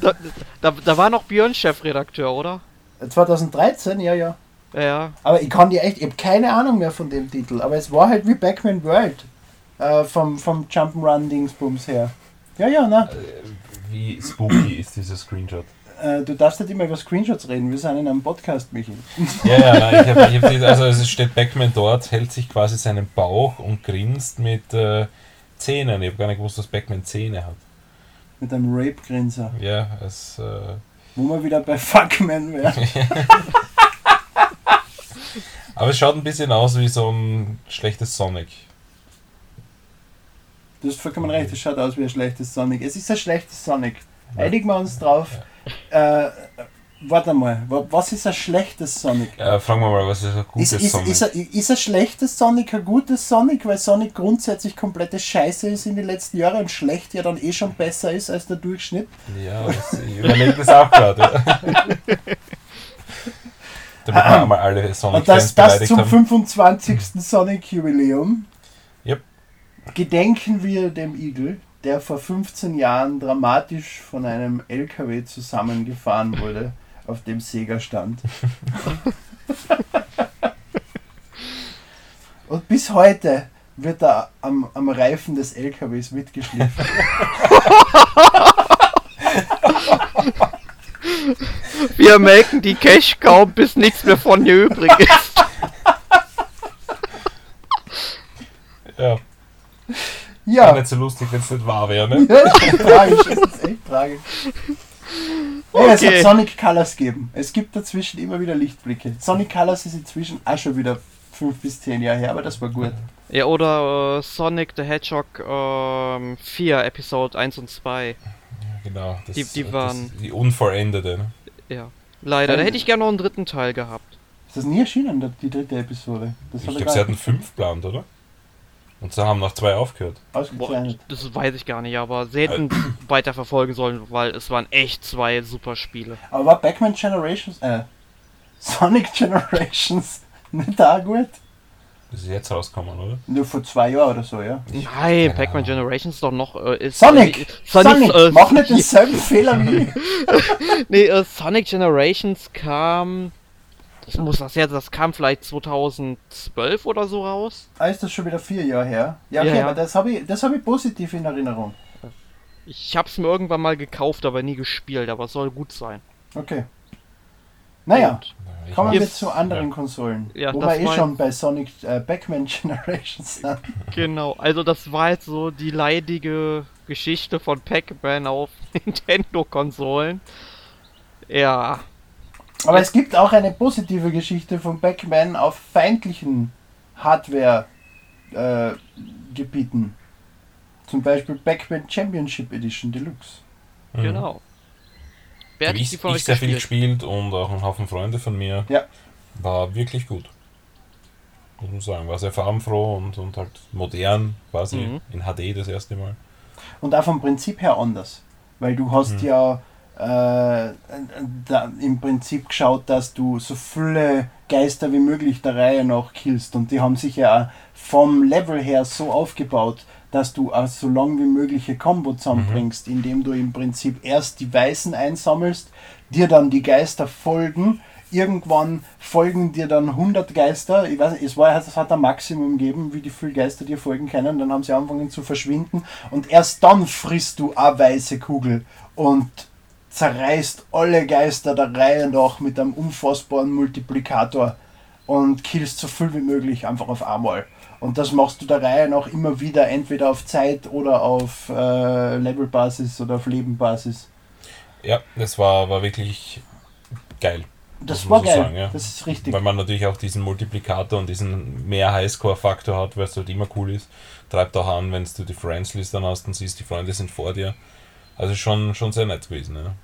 da, da, da war noch Björn Chefredakteur, oder? 2013, ja, ja. Ja, Ja. Aber ich kann die echt, ich habe keine Ahnung mehr von dem Titel. Aber es war halt wie Backman World. Äh, vom, vom Jump'n'Run Dingsbums her. Ja, ja, na. Äh, Wie spooky ist dieser Screenshot? Äh, du darfst nicht immer über Screenshots reden. Wir sind in einem Podcast, Michi. Ja, ja, ich hab, ich hab also es steht Backman dort, hält sich quasi seinen Bauch und grinst mit äh, Zähnen. Ich habe gar nicht gewusst, dass Backman Zähne hat. Mit einem Rape-Grinser. Ja, es, äh, Wo wir wieder bei Fuckman wären. aber es schaut ein bisschen aus wie so ein schlechtes Sonic. Du hast vollkommen recht, es schaut aus wie ein schlechtes Sonic. Es ist ein schlechtes Sonic. Einigen wir uns drauf. Äh, warte mal, wa- was ist ein schlechtes Sonic? Äh, fragen wir mal, was ist ein gutes Ist, ist, Sonic? ist, ein, ist ein schlechtes Sonic ein gutes Sonic, weil Sonic grundsätzlich komplette Scheiße ist in den letzten Jahren und schlecht ja dann eh schon besser ist als der Durchschnitt? ja, ich überlege das auch gerade. Ja. Damit wir einmal alle Und das, das zum haben. 25. Sonic-Jubiläum Yep. gedenken wir dem Igel, der vor 15 Jahren dramatisch von einem LKW zusammengefahren wurde, auf dem Sega stand. Und bis heute wird er am, am Reifen des LKWs mitgeschliffen. Wir melken die Cash kaum, bis nichts mehr von ihr übrig ist. Ja, Ja, auch nicht so lustig, wenn es nicht wahr wäre, ne? Ja, das ist echt tragisch, das ist echt tragisch. Ja, es Okay. hat Sonic Colors gegeben. Es gibt dazwischen immer wieder Lichtblicke. Sonic Colors ist inzwischen auch schon wieder 5 bis 10 Jahre her, aber das war gut. Ja, oder äh, Sonic the Hedgehog ähm, 4, Episode 1 und 2. Genau. Das, Die- die das, waren- die unvollendete. Ne? Ja. Leider, da hätte ich gerne noch einen dritten Teil gehabt. Ist das nie erschienen, die dritte Episode? Das Ich glaube, sie hatten fünf geplant, oder? Und sie haben noch zwei aufgehört. Boah, das weiß ich gar nicht, aber sie hätten weiter verfolgen sollen, weil es waren echt zwei super Spiele. Aber war Backman Generations, äh, Sonic Generations nicht auch gut? Das ist jetzt rausgekommen, oder? Nur vor zwei Jahren oder so, ja. Nein, Pac-Man. Generations doch noch. Äh, ist, Sonic! äh, Sonic! äh, Mach nicht denselben Fehler wie. Nee, äh, Sonic Generations kam. Das muss das jetzt, das kam vielleicht 2012 oder so raus. Ah, ist das schon wieder vier Jahre her? Ja, okay, Ja, ja. aber das habe ich, das hab ich positiv in Erinnerung. Ich hab's mir irgendwann mal gekauft, aber nie gespielt, aber es soll gut sein. Okay. Naja, Und, kommen wir Jetzt- zu anderen ja. Konsolen. Ja, wo das wir eh schon bei Sonic äh, Pac-Man Generations sind. genau, also das war jetzt so die leidige Geschichte von Pac-Man auf Nintendo-Konsolen. Ja, Aber es gibt auch eine positive Geschichte von Pac-Man auf feindlichen Hardware-Gebieten. Zum Beispiel Pac-Man Championship Edition Deluxe. Mhm. genau. Wer Habe hat ich, die von ich euch sehr viel gespielt? gespielt und auch ein Haufen Freunde von mir. Ja. War wirklich gut. Muss man sagen. War sehr farbenfroh und, und halt modern, quasi Mhm. in HD das erste Mal. Und auch vom Prinzip her anders. Weil du hast Mhm. ja äh, da, im Prinzip geschaut, dass du so viele Geister wie möglich der Reihe nach killst. Und die haben sich ja auch vom Level her so aufgebaut, dass du auch so lang wie mögliche Combo zusammenbringst, indem du im Prinzip erst die Weißen einsammelst, dir dann die Geister folgen. Irgendwann folgen dir dann 100 Geister. Ich weiß nicht, es, war, es hat ein Maximum gegeben, wie die viele Geister dir folgen können. Dann haben sie angefangen zu verschwinden. Und erst dann frisst du eine weiße Kugel und zerreißt alle Geister der Reihe nach mit einem unfassbaren Multiplikator und killst so viel wie möglich einfach auf einmal. Und das machst du der Reihe nach immer wieder, entweder auf Zeit oder auf äh, Levelbasis oder auf Lebenbasis. Ja, das war, war wirklich geil. Das war man geil. sagen, ja. Das ist richtig. Weil man natürlich auch diesen Multiplikator und diesen mehr Highscore-Faktor hat, weil es halt immer cool ist. Treibt auch an, wenn du die Friends-List dann hast und siehst, die Freunde sind vor dir. Also schon, schon sehr nett gewesen. Ja.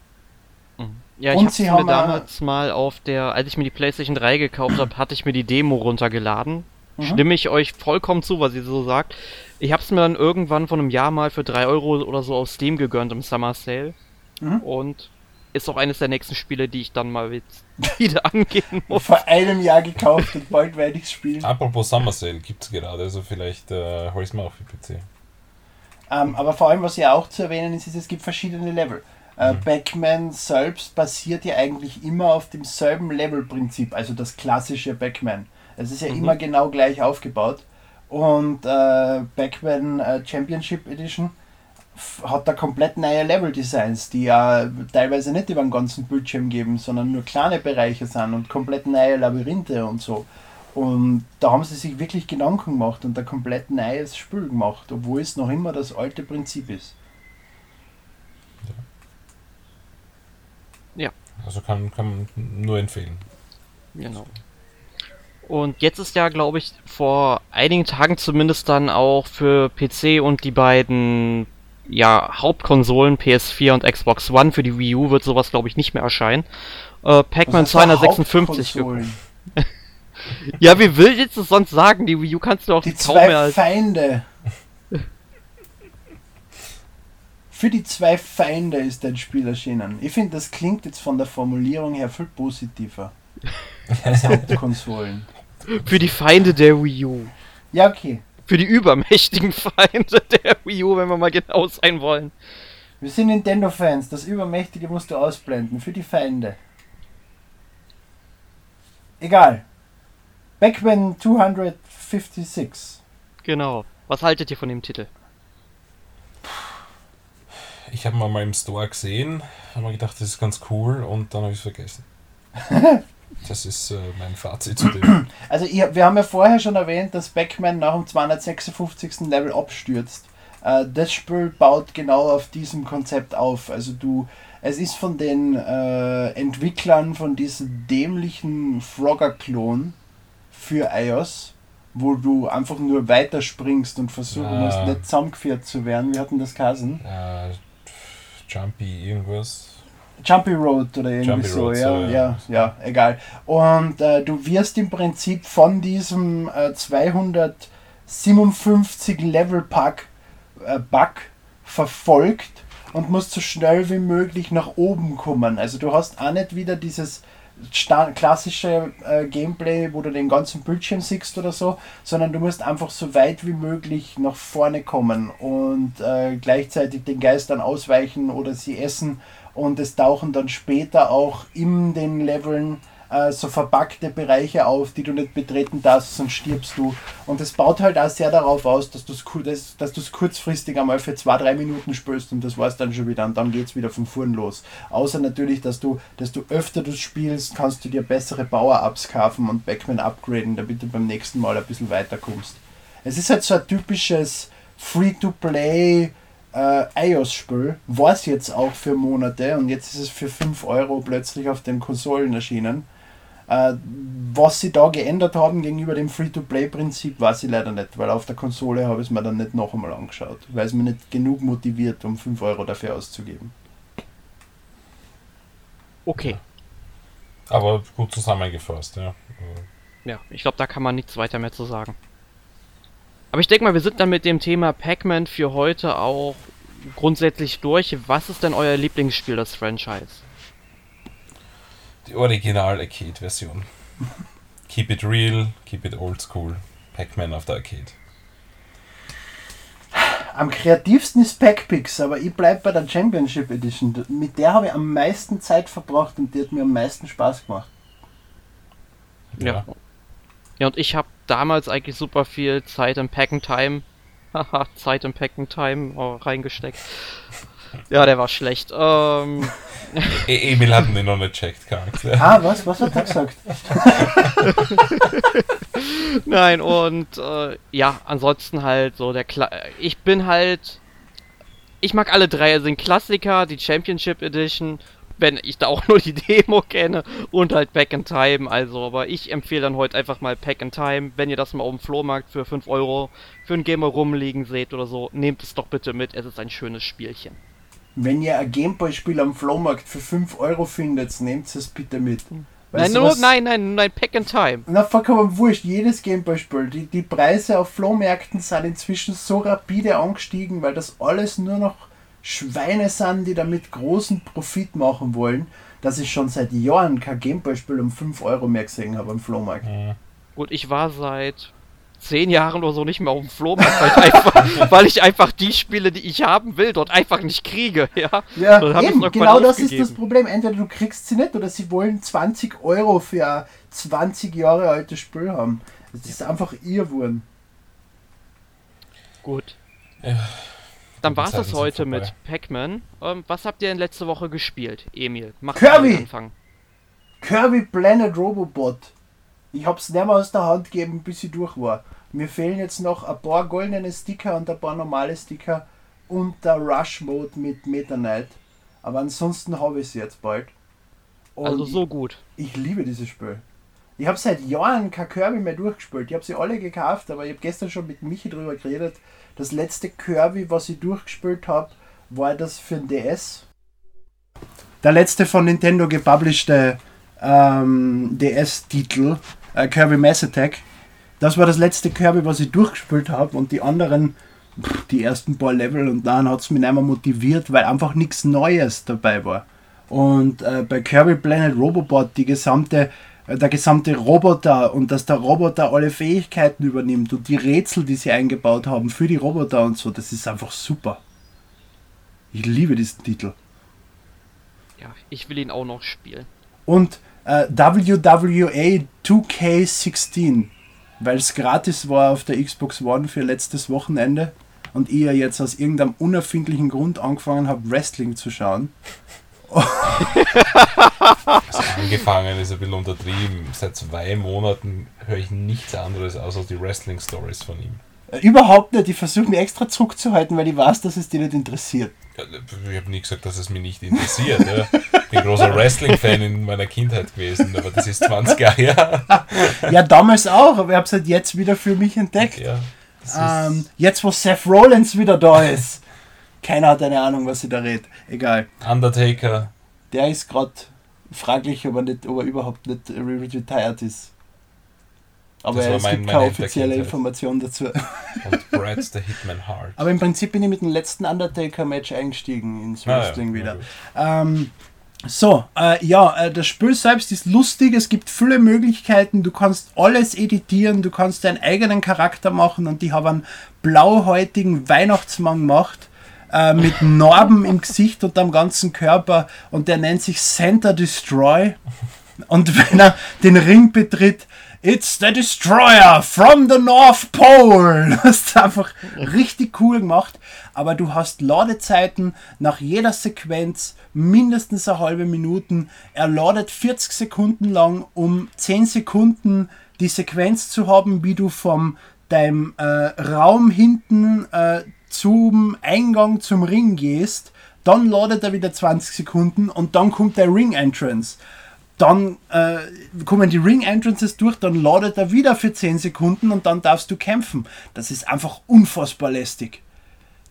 Ja, ich sie mir haben, damals mal auf der, als ich mir die PlayStation 3 gekauft habe, hatte ich mir die Demo runtergeladen. Mhm. Stimme ich euch vollkommen zu, was ihr so sagt. Ich hab's mir dann irgendwann vor einem Jahr mal für 3 Euro oder so auf Steam gegönnt im Summer Sale. Mhm. Und ist auch eines der nächsten Spiele, die ich dann mal wieder angehen muss. Vor einem Jahr gekauft und bald werde ich es spielen. Apropos Summer Sale gibt es gerade, also vielleicht äh, hol ich mal auf die PC. Ähm, aber vor allem, was ja auch zu erwähnen ist, ist, es gibt verschiedene Level. Äh, Mhm. Pac-Man selbst basiert ja eigentlich immer auf demselben Levelprinzip, also das klassische Pac-Man. Es ist ja Mhm. immer genau gleich aufgebaut. Und äh, Pac-Man äh, Championship Edition hat da komplett neue Level-Designs, die ja teilweise nicht über den ganzen Bildschirm geben, sondern nur kleine Bereiche sind und komplett neue Labyrinthe und so. Und da haben sie sich wirklich Gedanken gemacht und ein komplett neues Spiel gemacht, obwohl es noch immer das alte Prinzip ist. Also kann, kann man nur empfehlen. Genau. Und jetzt ist ja, glaube ich, vor einigen Tagen zumindest dann auch für PC und die beiden ja, Hauptkonsolen PS4 und Xbox One für die Wii U wird sowas, glaube ich, nicht mehr erscheinen. Äh, Pac-Man Was ist da 256 ge- Hauptkonsolen? Ja, wie will jetzt es sonst sagen? Die Wii U kannst du auch Die kaum mehr zwei als Feinde. Für die zwei Feinde ist ein Spiel erschienen. Ich finde, das klingt jetzt von der Formulierung her viel positiver. Als Hauptkonsolen. für die Feinde der Wii U. Ja, okay. Für die übermächtigen Feinde der Wii U, wenn wir mal genau sein wollen. Wir sind Nintendo-Fans. Das Übermächtige musst du ausblenden. Für die Feinde. Egal. Pac-Man 256. Genau. Was haltet ihr von dem Titel? Ich habe ihn mal im Store gesehen, habe mir gedacht, das ist ganz cool und dann habe ich es vergessen. Das ist äh, mein Fazit zu dem. Also ich, wir haben ja vorher schon erwähnt, dass Pac-Man nach dem 256. Level abstürzt. Äh, das Spiel baut genau auf diesem Konzept auf. Also du, es ist von den äh, Entwicklern von diesem dämlichen Frogger-Klon für iOS, wo du einfach nur weiterspringst und versuchen Ja. musst, nicht zusammengeführt zu werden. Wir hatten das Kasen. Äh, Jumpy irgendwas. Jumpy Road oder irgendwie Jumpy so, Road, ja, so, ja, ja. ja, egal. Und äh, du wirst im Prinzip von diesem äh, 257 Level Pack äh, Bug verfolgt und musst so schnell wie möglich nach oben kommen. Also du hast auch nicht wieder dieses klassische äh, Gameplay, wo du den ganzen Bildschirm siehst oder so, sondern du musst einfach so weit wie möglich nach vorne kommen und äh, gleichzeitig den Geistern ausweichen oder sie essen und es tauchen dann später auch in den Leveln äh, so verpackte Bereiche auf, die du nicht betreten darfst, sonst stirbst du. Und das baut halt auch sehr darauf aus, dass du es dass, dass kurzfristig einmal für zwei, drei Minuten spürst und das war es dann schon wieder und dann geht es wieder von vorn los. Außer natürlich, dass du, desto öfter du spielst, kannst du dir bessere Power-Ups kaufen und Backman upgraden, damit du beim nächsten Mal ein bisschen weiterkommst. Es ist halt so ein typisches Free-to-Play äh, iOS-Spiel, war es jetzt auch für Monate und jetzt ist es für 5 Euro plötzlich auf den Konsolen erschienen. Äh, was sie da geändert haben gegenüber dem Free-to-Play-Prinzip, weiß ich leider nicht, weil auf der Konsole habe ich es mir dann nicht noch einmal angeschaut, weil es mir nicht genug motiviert, um 5 Euro dafür auszugeben. Okay. Aber gut zusammengefasst, ja. Ja, ich glaube, da kann man nichts weiter mehr zu sagen. Aber ich denke mal, wir sind dann mit dem Thema Pac-Man für heute auch grundsätzlich durch. Was ist denn euer Lieblingsspiel des Franchise? Die Original-Arcade-Version. keep it real, keep it old school. Pac-Man auf der Arcade. Am kreativsten ist Pac-Pix, aber ich bleibe bei der Championship Edition. Mit der habe ich am meisten Zeit verbracht und die hat mir am meisten Spaß gemacht. Ja. Ja, und ich habe damals eigentlich super viel Zeit im Pack Time, haha, Zeit im Pack Time oh, reingesteckt. Ja, der war schlecht. Ähm, e Emil hat ihn noch nicht checkt, Charakter. Ah, was? Was hat er gesagt? Nein, und äh, ja, ansonsten halt so der Kla Ich bin halt. Ich mag alle drei. Also den Klassiker, die Championship Edition, wenn ich da auch nur die Demo kenne und halt Back in Time. Also, aber ich empfehle dann heute einfach mal Pack in Time. Wenn ihr das mal auf dem Flohmarkt für 5 Euro für ein Gamer rumliegen seht oder so, nehmt es doch bitte mit. Es ist ein schönes Spielchen. Wenn ihr ein Gameboy-Spiel am Flohmarkt für 5 Euro findet, nehmt es bitte mit. nein, nur, nein, nein, nein, Pack in Time. Na, vollkommen wurscht, jedes Gameboy-Spiel. Die, die Preise auf Flohmärkten sind inzwischen so rapide angestiegen, weil das alles nur noch Schweine sind, die damit großen Profit machen wollen, dass ich schon seit Jahren kein Gameboy-Spiel um 5 Euro mehr gesehen habe am Flohmarkt. Mhm. Gut, ich war seit zehn Jahren oder so nicht mehr auf dem Flohmarkt, weil ich, einfach, weil ich einfach die Spiele, die ich haben will, dort einfach nicht kriege. Ja, ja eben, genau das ist das Problem. Entweder du kriegst sie nicht oder sie wollen 20 Euro für ein 20 Jahre altes Spiel haben. Das ist einfach Irrwurm. Gut. Ja. Dann war es das heute mit Pac-Man. Ähm, was habt ihr denn letzte Woche gespielt, Emil? Mach Kirby! Anfang. Kirby Planet Robobot. Ich hab's nicht mehr aus der Hand gegeben, bis ich durch war. Mir fehlen jetzt noch ein paar goldene Sticker und ein paar normale Sticker und der Rush Mode mit Meta Knight. Aber ansonsten habe ich es jetzt bald. Und also so gut. Ich, ich liebe dieses Spiel. Ich habe seit Jahren kein Kirby mehr durchgespielt. Ich habe sie alle gekauft, aber ich habe gestern schon mit Michi drüber geredet. Das letzte Kirby, was ich durchgespielt habe, war das für den DS. Der letzte von Nintendo gepublished ähm, DS-Titel äh, Kirby Mass Attack. Das war das letzte Kirby, was ich durchgespielt habe und die anderen, pff, die ersten paar Level und dann hat es mich nicht mehr motiviert, weil einfach nichts Neues dabei war. Und äh, bei Kirby Planet Robobot die gesamte, äh, der gesamte Roboter und dass der Roboter alle Fähigkeiten übernimmt und die Rätsel, die sie eingebaut haben für die Roboter und so, das ist einfach super. Ich liebe diesen Titel. Ja, ich will ihn auch noch spielen. Und äh, WWA 2K16, weil es gratis war auf der Xbox One für letztes Wochenende und ich ja jetzt aus irgendeinem unerfindlichen Grund angefangen habe, Wrestling zu schauen. also angefangen ist ein bisschen untertrieben. Seit zwei Monaten höre ich nichts anderes außer die Wrestling-Stories von ihm. Äh, überhaupt nicht. Ich versuche mich extra zurückzuhalten, weil ich weiß, dass es dich nicht interessiert. Ich habe nie gesagt, dass es mich nicht interessiert. ja. Ich bin großer Wrestling-Fan in meiner Kindheit gewesen, aber das ist 20 Jahre her. ja, damals auch, aber ich habe es halt jetzt wieder für mich entdeckt. Ja, ähm, jetzt, wo Seth Rollins wieder da ist. Keiner hat eine Ahnung, was sie da redet. Egal. Undertaker. Der ist gerade fraglich, ob er, nicht, ob er überhaupt nicht retired ist. Aber es mein, gibt keine offizielle Information dazu. Und Brad's the Hitman Hard. Aber im Prinzip bin ich mit dem letzten Undertaker-Match eingestiegen ins Wrestling ah, ja, wieder. Ähm, So, äh, ja, äh, das Spiel selbst ist lustig, es gibt viele Möglichkeiten, du kannst alles editieren, du kannst deinen eigenen Charakter machen. Und die haben einen blauhäutigen Weihnachtsmann gemacht äh, mit Narben im Gesicht und am ganzen Körper. Und der nennt sich Center Destroy. Und wenn er den Ring betritt, It's the Destroyer from the North Pole. Das ist einfach richtig cool gemacht. Aber du hast Ladezeiten nach jeder Sequenz mindestens eine halbe Minute. Er ladet 40 Sekunden lang, um 10 Sekunden die Sequenz zu haben, wie du vom deinem äh, Raum hinten äh, zum Eingang zum Ring gehst. Dann ladet er wieder 20 Sekunden und dann kommt der Ring Entrance dann äh, kommen die Ring Entrances durch, dann ladet er wieder für 10 Sekunden und dann darfst du kämpfen. Das ist einfach unfassbar lästig.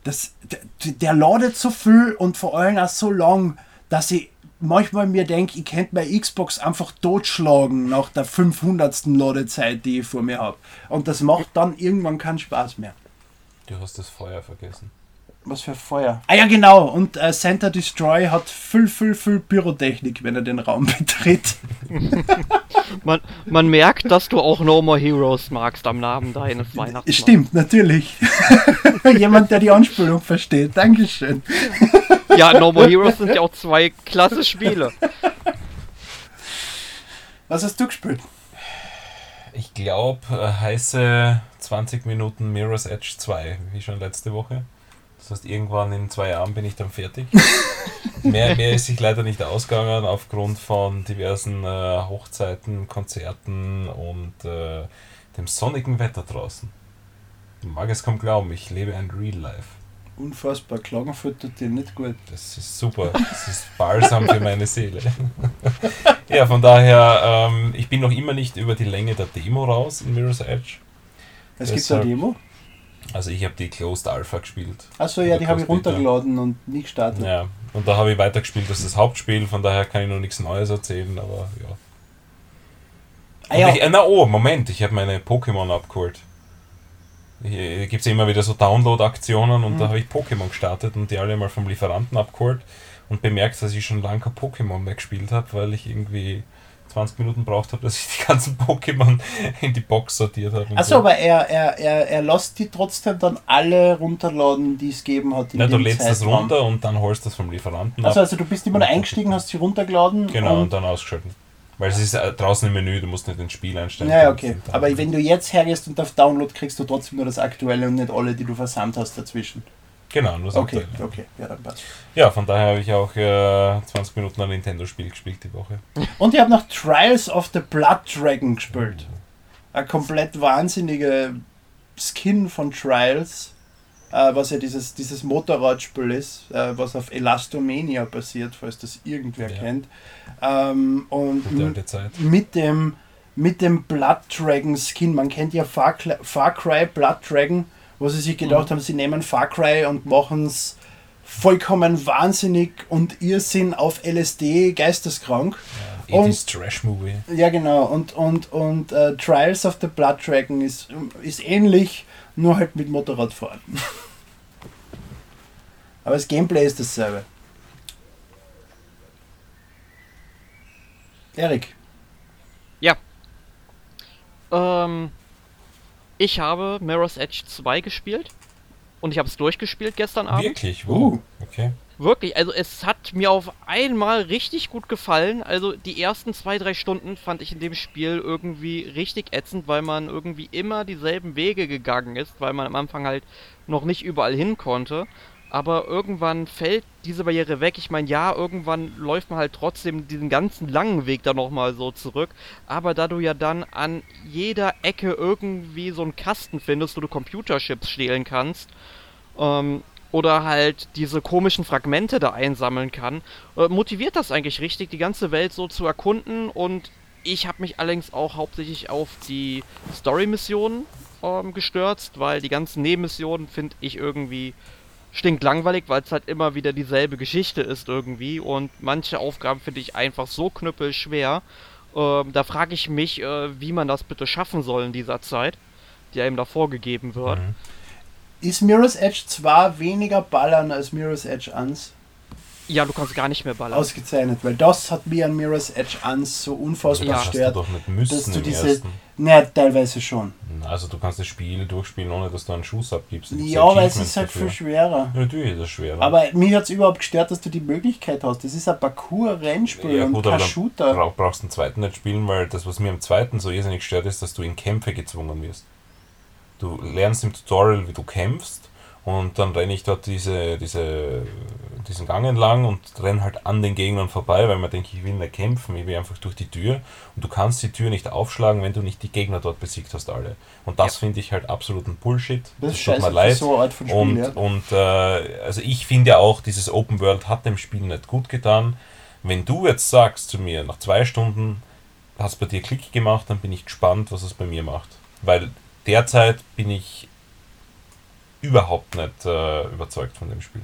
Das, der, der ladet so viel und vor allem auch so lang, dass ich manchmal mir denke, ich könnte meine Xbox einfach totschlagen nach der 500. Ladezeit, die ich vor mir habe. Und das macht dann irgendwann keinen Spaß mehr. Du hast das Feuer vergessen. Was für Feuer? Ah ja, genau. Und äh, Center Destroy hat viel, viel, viel Pyrotechnik, wenn er den Raum betritt. man, man merkt, dass du auch No More Heroes magst am Namen deines Weihnachtsmanns. Stimmt, natürlich. Jemand, der die Anspielung versteht. Dankeschön. ja, No More Heroes sind ja auch zwei klasse Spiele. Was hast du gespielt? Ich glaube, äh, heiße 20 Minuten Mirror's Edge 2, wie schon letzte Woche. Das heißt, irgendwann in zwei Jahren bin ich dann fertig. mehr, mehr ist sich leider nicht ausgegangen aufgrund von diversen äh, Hochzeiten, Konzerten und äh, dem sonnigen Wetter draußen. Du mag es kaum glauben, ich lebe ein Real Life. Unfassbar, Klagenfurt tut dir nicht gut. Das ist super, das ist balsam für meine Seele. ja, von daher, ähm, ich bin noch immer nicht über die Länge der Demo raus in Mirror's Edge. Es gibt eine Demo? Also ich habe die Closed Alpha gespielt. Achso, ja, die habe ich runtergeladen und nicht gestartet. Ja, und da habe ich weitergespielt als das Hauptspiel, von daher kann ich noch nichts Neues erzählen, aber ja. Ah, ja. Ich, äh, na oh, Moment, ich habe meine Pokémon abgeholt. Hier gibt es immer wieder so Download-Aktionen und mhm. da habe ich Pokémon gestartet und die alle mal vom Lieferanten abgeholt und bemerkt, dass ich schon lange kein Pokémon mehr gespielt habe, weil ich irgendwie 20 Minuten braucht habe, dass ich die ganzen Pokémon in die Box sortiert habe. Achso, so. aber er, er, er, er lässt die trotzdem dann alle runterladen, die es gegeben hat. Ja, du lädst Zeitraum. das runter und dann holst du das vom Lieferanten also, ab. Also du bist immer eingestiegen, hast sie runtergeladen. Genau, und, und dann ausgeschaltet. Weil es ist äh, draußen im Menü, du musst nicht ins Spiel einstellen. Ja, okay. Aber wenn du jetzt hergehst und auf Download kriegst du trotzdem nur das aktuelle und nicht alle, die du versandt hast dazwischen. Genau, nur das Okay, aktuelle. okay, ja, dann passt. Ja, von daher habe ich auch äh, 20 Minuten ein Nintendo-Spiel gespielt die Woche. Und ich habe noch Trials of the Blood Dragon gespielt. Ein komplett wahnsinniger Skin von Trials, äh, was ja dieses, dieses Motorradspiel ist, äh, was auf Elastomania basiert, falls das irgendwer ja. kennt. Ähm, und mit dem mit dem Blood Dragon Skin, man kennt ja Far, Far Cry Blood Dragon, wo sie sich gedacht mhm. haben, sie nehmen Far Cry und machen es vollkommen wahnsinnig und Irrsinn auf LSD geisteskrank. Ja, und, Trash-Movie. Ja, genau. Und, und, und uh, Trials of the Blood Dragon ist, ist ähnlich, nur halt mit Motorradfahren. Aber das Gameplay ist dasselbe. Erik. Ja. Ähm, ich habe Mirror's Edge 2 gespielt und ich habe es durchgespielt gestern Abend. Wirklich? Uh, okay. Wirklich, also es hat mir auf einmal richtig gut gefallen. Also die ersten zwei, drei Stunden fand ich in dem Spiel irgendwie richtig ätzend, weil man irgendwie immer dieselben Wege gegangen ist, weil man am Anfang halt noch nicht überall hin konnte aber irgendwann fällt diese Barriere weg. Ich meine, ja, irgendwann läuft man halt trotzdem diesen ganzen langen Weg da nochmal so zurück, aber da du ja dann an jeder Ecke irgendwie so einen Kasten findest, wo du Computerchips stehlen kannst, ähm, oder halt diese komischen Fragmente da einsammeln kann, äh, motiviert das eigentlich richtig, die ganze Welt so zu erkunden und ich habe mich allerdings auch hauptsächlich auf die Story-Missionen ähm, gestürzt, weil die ganzen Nebenmissionen finde ich irgendwie stinkt langweilig, weil es halt immer wieder dieselbe Geschichte ist irgendwie und manche Aufgaben finde ich einfach so knüppelschwer. Ähm, da frage ich mich, äh, wie man das bitte schaffen soll in dieser Zeit, die einem da vorgegeben wird. Mhm. Ist Mirror's Edge zwar weniger ballern als Mirror's Edge 1? Ja, du kannst gar nicht mehr ballern. Ausgezeichnet, weil das hat mir an Mirror's Edge 1 so unfassbar Ja. gestört, doch nicht müssen dass du diese. ersten. Naja, teilweise schon. Also du kannst das Spiel durchspielen, ohne dass du einen Schuss abgibst. Ja, aber es ist halt dafür. viel schwerer. Ja, natürlich ist das schwerer. Aber mich hat es überhaupt gestört, dass du die Möglichkeit hast. Das ist ein Parcours-Rennspiel ja, und gut, kein aber dann Shooter. brauch, brauchst du den zweiten nicht spielen, weil das, was mir im zweiten so irrsinnig stört, ist, dass du in Kämpfe gezwungen wirst. Du lernst im Tutorial, wie du kämpfst und dann renne ich dort diese, diese, diesen Gang entlang und renne halt an den Gegnern vorbei, weil man denkt, ich will nicht kämpfen, ich will einfach durch die Tür und du kannst die Tür nicht aufschlagen, wenn du nicht die Gegner dort besiegt hast alle. Und das finde ich halt absoluten Bullshit. Das ist tut scheiße mir leid. so eine Art von Spiel, Und, ja. und äh, also ich finde ja auch, dieses Open World hat dem Spiel nicht gut getan. Wenn du jetzt sagst zu mir, nach zwei Stunden hat es bei dir Klick gemacht, dann bin ich gespannt, was es bei mir macht. Weil derzeit bin ich überhaupt nicht äh, überzeugt von dem Spiel.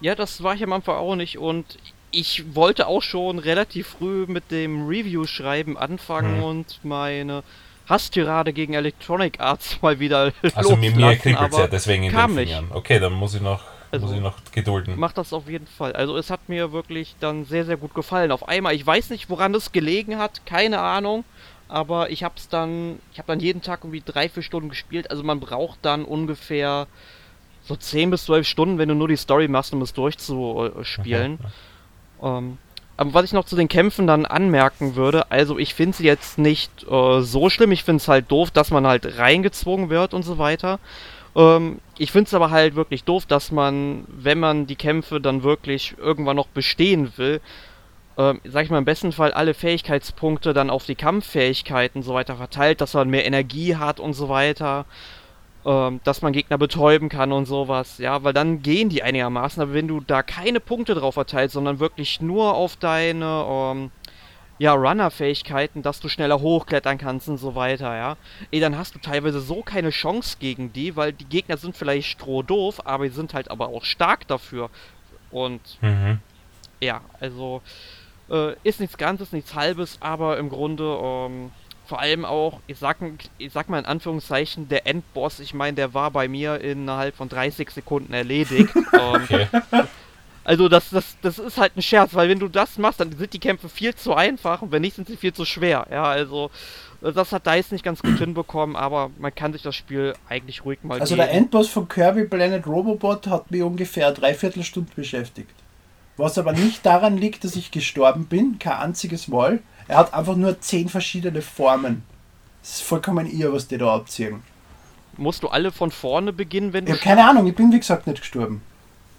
Ja, das war ich am Anfang auch nicht und ich wollte auch schon relativ früh mit dem Review-Schreiben anfangen Hm. und meine Hasstirade gegen Electronic Arts mal wieder Also mir, mir kribbelt ja deswegen in kam den nicht. Fingern. Okay, dann muss ich noch, Also, muss ich noch gedulden. Macht das auf jeden Fall. Also es hat mir wirklich dann sehr, sehr gut gefallen. Auf einmal, ich weiß nicht, woran es gelegen hat, keine Ahnung. Aber ich hab's dann, ich habe dann jeden Tag irgendwie drei, vier Stunden gespielt. Also man braucht dann ungefähr so 10 bis 12 Stunden, wenn du nur die Story machst, um es durchzuspielen. Ähm, aber was ich noch zu den Kämpfen dann anmerken würde, also ich finde sie jetzt nicht äh, so schlimm. Ich finde es halt doof, dass man halt reingezwungen wird und so weiter. Ähm, ich finde es aber halt wirklich doof, dass man, wenn man die Kämpfe dann wirklich irgendwann noch bestehen will, ähm, sag ich mal, im besten Fall alle Fähigkeitspunkte dann auf die Kampffähigkeiten und so weiter verteilt, dass man mehr Energie hat und so weiter. Ähm, dass man Gegner betäuben kann und sowas, ja, weil dann gehen die einigermaßen, aber wenn du da keine Punkte drauf verteilst, sondern wirklich nur auf deine, ähm, ja, Runner-Fähigkeiten, dass du schneller hochklettern kannst und so weiter, ja. Ey, dann hast du teilweise so keine Chance gegen die, weil die Gegner sind vielleicht strohdoof, aber die sind halt aber auch stark dafür. Und Mhm. ja, also äh, ist nichts Ganzes, nichts Halbes, aber im Grunde ähm, vor allem auch, ich sag, ich sag mal in Anführungszeichen, der Endboss, ich meine, der war bei mir innerhalb von 30 Sekunden erledigt. ähm, Okay. also das, das, das ist halt ein Scherz, weil wenn du das machst, dann sind die Kämpfe viel zu einfach und wenn nicht, sind sie viel zu schwer. Ja, also äh, das hat DICE nicht ganz gut hinbekommen, aber man kann sich das Spiel eigentlich ruhig mal Also geben. der Endboss von Kirby Planet Robobot hat mich ungefähr eine Dreiviertelstunde beschäftigt. Was aber nicht daran liegt, dass ich gestorben bin, kein einziges Mal. Er hat einfach nur zehn verschiedene Formen. Es ist vollkommen ihr, was die da abziehen. Musst du alle von vorne beginnen, wenn Ich du... habe keine Ahnung, ich bin wie gesagt nicht gestorben.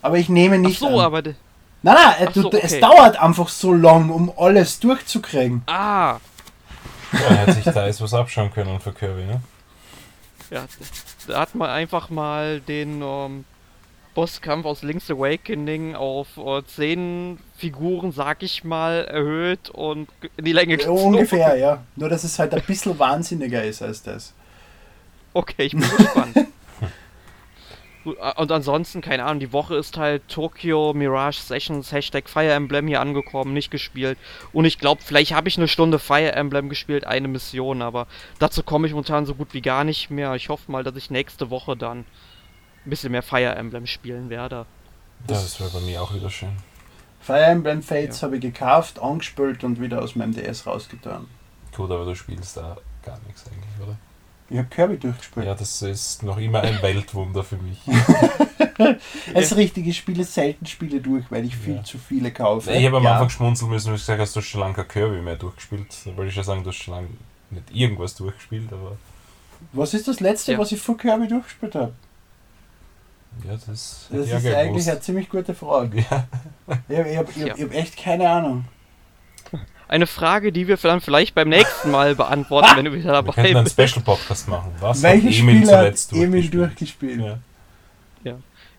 Aber ich nehme Ach nicht so, an. aber... Nein, nein, äh, Ach so, du, es okay. dauert einfach so lang, um alles durchzukriegen. Ah, Ja, hätte sich da jetzt was abschauen können für Kirby, ne? Ja, da hat man einfach mal den ähm, Bosskampf aus Link's Awakening auf äh, 10 Figuren, sag ich mal, erhöht und in die Länge gezogen. ungefähr, ja. Nur, dass es halt ein bisschen wahnsinniger ist als das. Okay, ich bin gespannt. Äh, Und ansonsten, keine Ahnung, die Woche ist halt Tokyo Mirage Sessions Hashtag Fire Emblem hier angekommen, nicht gespielt. Und ich glaube, vielleicht habe ich eine Stunde Fire Emblem gespielt, eine Mission, aber dazu komme ich momentan so gut wie gar nicht mehr. Ich hoffe mal, dass ich nächste Woche dann ein bisschen mehr Fire Emblem spielen werde. Das wäre bei mir auch wieder schön. Fire Emblem Fates habe ich gekauft, angespielt und wieder aus meinem DS rausgetan. Gut, aber du spielst da gar nichts eigentlich, oder? Ich habe Kirby durchgespielt. Ja, das ist noch immer ein Weltwunder für mich. Als richtige Spiele selten Spiele durch, weil ich viel Ja. zu viele kaufe. Ich habe am Ja. Anfang schmunzeln müssen, weil ich gesagt hast, du hast schon lange kein Kirby mehr durchgespielt. Da wollte ich ja sagen, du hast schon lange nicht irgendwas durchgespielt, aber Was ist das letzte, Ja. was ich von Kirby durchgespielt habe? Ja, das, Das ist gern eigentlich eine ziemlich gute Frage. Ja, Ich habe hab, Ja. hab, echt keine Ahnung. Eine Frage, die wir dann vielleicht beim nächsten Mal beantworten, wenn du wieder wir dabei könnten einen bist. Special-Podcast machen. Was Welche hat Emil Spiele zuletzt hat Emil durchgespielt? durchgespielt? Ja.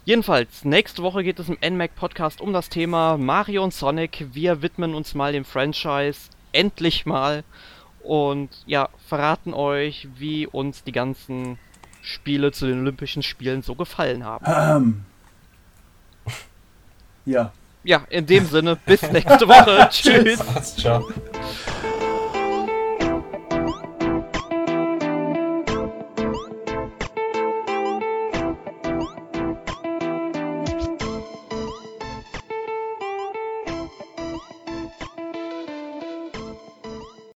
Jedenfalls, nächste Woche geht es im NMAC Podcast um das Thema Mario und Sonic. Wir widmen uns mal dem Franchise endlich mal und ja, verraten euch, wie uns die ganzen Spiele zu den Olympischen Spielen so gefallen haben. Ähm. Ja. Ja, in dem Sinne, bis nächste Woche. Tschüss. Ciao.